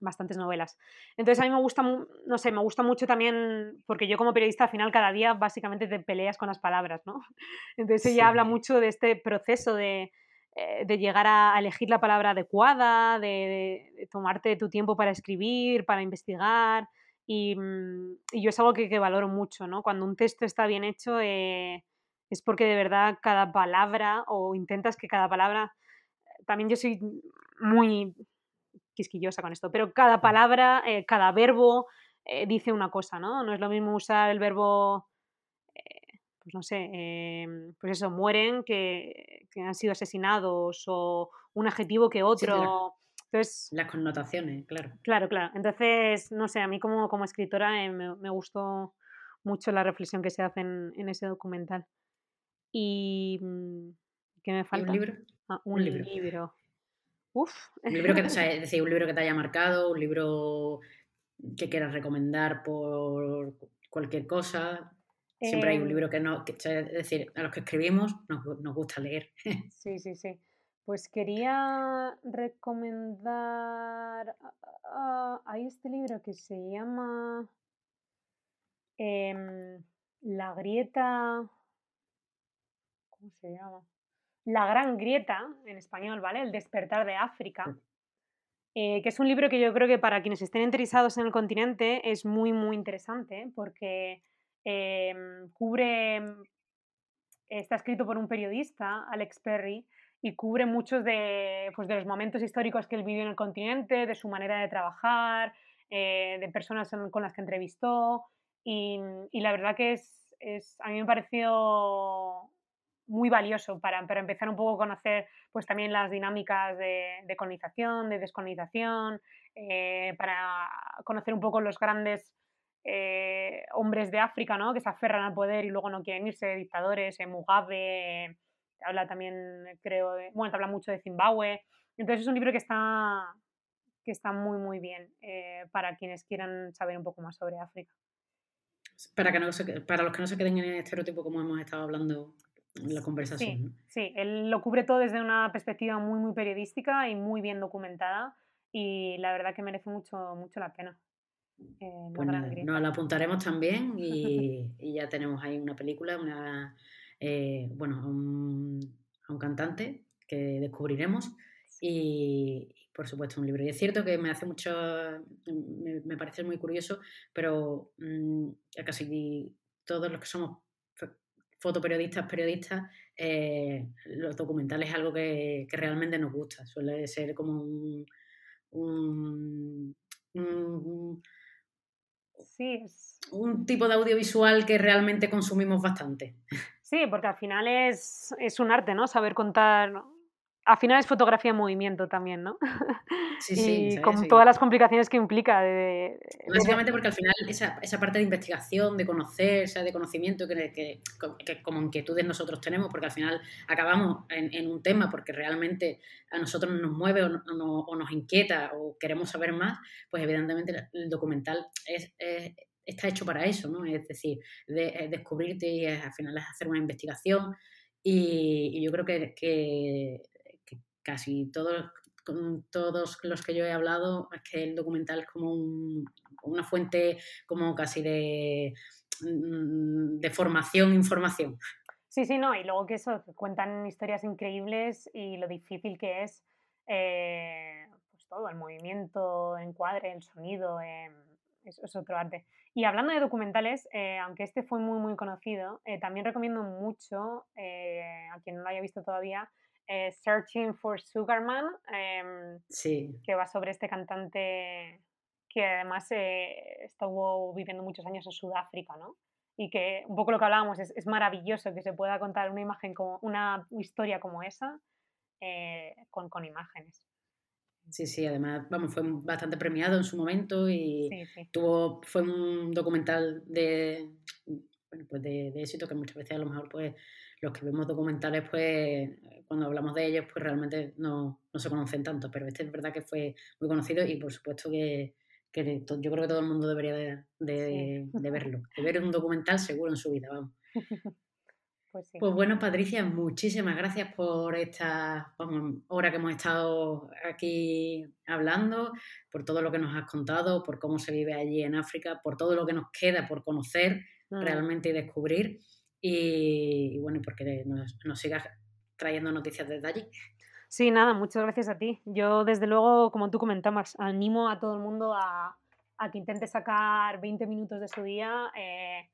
bastantes novelas. Entonces a mí me gusta, no sé, me gusta mucho también, porque yo como periodista al final cada día básicamente te peleas con las palabras, ¿no? Entonces ella habla mucho de este proceso de, eh, de llegar a, elegir la palabra adecuada, de, tomarte tu tiempo para escribir, para investigar. Y, mm, y yo es algo que, que, valoro mucho, ¿no? Cuando un texto está bien hecho eh, es porque de verdad cada palabra o intentas que cada palabra... También yo soy muy quisquillosa con esto, pero cada palabra, eh, cada verbo eh, dice una cosa, ¿no? No es lo mismo usar el verbo, eh, pues no sé, em, pues eso, mueren que, han sido asesinados o un adjetivo que otro. Entonces, las connotaciones, claro. Claro, claro. Entonces, no sé, a mí como, como escritora me, gustó mucho la reflexión que se hace en, ese documental. Y... Mm, ¿Qué me falta? un libro? Ah, un, libro. Un libro que, es decir, un libro que te haya marcado, un libro que quieras recomendar por cualquier cosa. Siempre hay un em libro que no, es decir, a los que escribimos nos, gusta leer. Sí, sí, sí. Pues quería recomendar. hay este libro que se llama em, La grieta. ¿Cómo se llama? La Gran Grieta, en español, ¿vale? El despertar de África, eh, que es un libro que yo creo que para quienes estén interesados en el continente es muy, muy interesante porque em, cubre, está escrito por un periodista, Alex Perry, y cubre muchos de, pues, de los momentos históricos que él vivió en el continente, de su manera de trabajar, eh, de personas con las que entrevistó, y, la verdad que es, es, a mí me pareció muy valioso para, empezar un poco a conocer pues también las dinámicas de, colonización, de descolonización, eh, para conocer un poco los grandes eh, hombres de África, ¿no? Que se aferran al poder y luego no quieren irse, dictadores, eh, Mugabe, habla también, creo, de, bueno, habla mucho de Zimbabue. Entonces es un libro que está, que está muy, muy bien para quienes quieran saber un poco más sobre África. Para, que no para los que no se queden en el estereotipo como hemos estado hablando la conversación. Sí, él lo cubre todo desde una perspectiva muy, muy periodística y muy bien documentada y la verdad que merece mucho, mucho la pena. Eh, pues nos la apuntaremos también y, ya tenemos ahí una película, una, eh, bueno, a un, cantante que descubriremos y, por supuesto un libro. Y es cierto que me hace mucho, me, parece muy curioso, pero mm, casi todos los que somos fotoperiodistas, periodistas, eh, los documentales es algo que, realmente nos gusta. Suele ser como un, un, tipo de audiovisual que realmente consumimos bastante. Sí, porque al final es, es un arte, ¿no? Saber contar al final es fotografía en movimiento también, ¿no? Sí, sí. y con todas las complicaciones que implica. De, Básicamente porque al final esa, esa, parte de investigación, de conocer, de conocimiento que, que, que, como inquietudes nosotros tenemos, porque al final acabamos en, en un tema porque realmente a nosotros nos mueve o, o, nos inquieta o queremos saber más, pues evidentemente el documental es, está hecho para eso, ¿no? Es decir, de, descubrirte y al final es hacer una investigación. Y, y yo creo que, que casi todos, con todos los que yo he hablado, es que el documental es como una fuente como casi de, mm, de formación, información. Sí, sí, no, y luego que eso, cuentan historias increíbles y lo difícil que es eh, pues todo, el movimiento, encuadre, el sonido, eh, es, otro arte. Y hablando de documentales, eh, aunque este fue muy, muy conocido, también recomiendo mucho, a quien no lo haya visto todavía, eh, Searching for Sugarman, em, sí. que va sobre este cantante que además eh, estuvo viviendo muchos años en Sudáfrica, ¿no? Y que un poco lo que hablábamos es, es maravilloso que se pueda contar una imagen como una historia como esa eh, con, con, imágenes. Sí, sí, además, vamos, fue bastante premiado en su momento y tuvo, fue un documental de, bueno, pues de, de, éxito que muchas veces a lo mejor pues los que vemos documentales pues cuando hablamos de ellos pues realmente no, no se conocen tanto, pero este es verdad que fue muy conocido y por supuesto que, que yo creo que todo el mundo debería de, de, de, verlo, de ver un documental seguro en su vida, vamos. Pues, pues, bueno, Patricia, muchísimas gracias por esta hora que hemos estado aquí hablando, por todo lo que nos has contado, por cómo se vive allí en África, por todo lo que nos queda por conocer mm. realmente y descubrir. Y, bueno, porque nos, nos sigas trayendo noticias desde allí. Sí, nada, muchas gracias a ti. Yo, desde luego, como tú comentabas, animo a todo el mundo a, a que intente sacar 20 minutos de su día eh,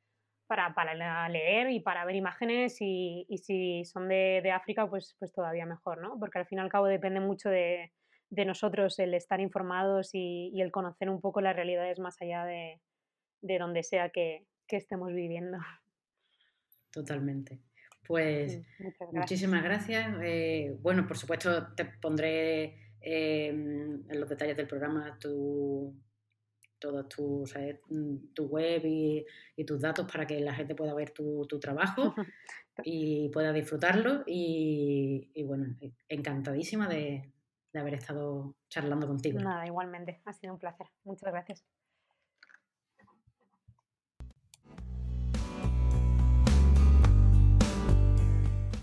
para, para, leer y para ver imágenes y, y si son de, de, África, pues, pues todavía mejor, ¿no? Porque al fin y al cabo depende mucho de, de nosotros el estar informados y, y, el conocer un poco las realidades más allá de, de donde sea que, que estemos viviendo. Totalmente. Pues muchísimas gracias. Eh, bueno, por supuesto te pondré em, en los detalles del programa tu, todos tus mm, tu web y, tus datos para que la gente pueda ver tu, trabajo y pueda disfrutarlo. Y, bueno, encantadísima de, de haber estado charlando contigo. Nada, igualmente. Ha sido un placer. Muchas gracias.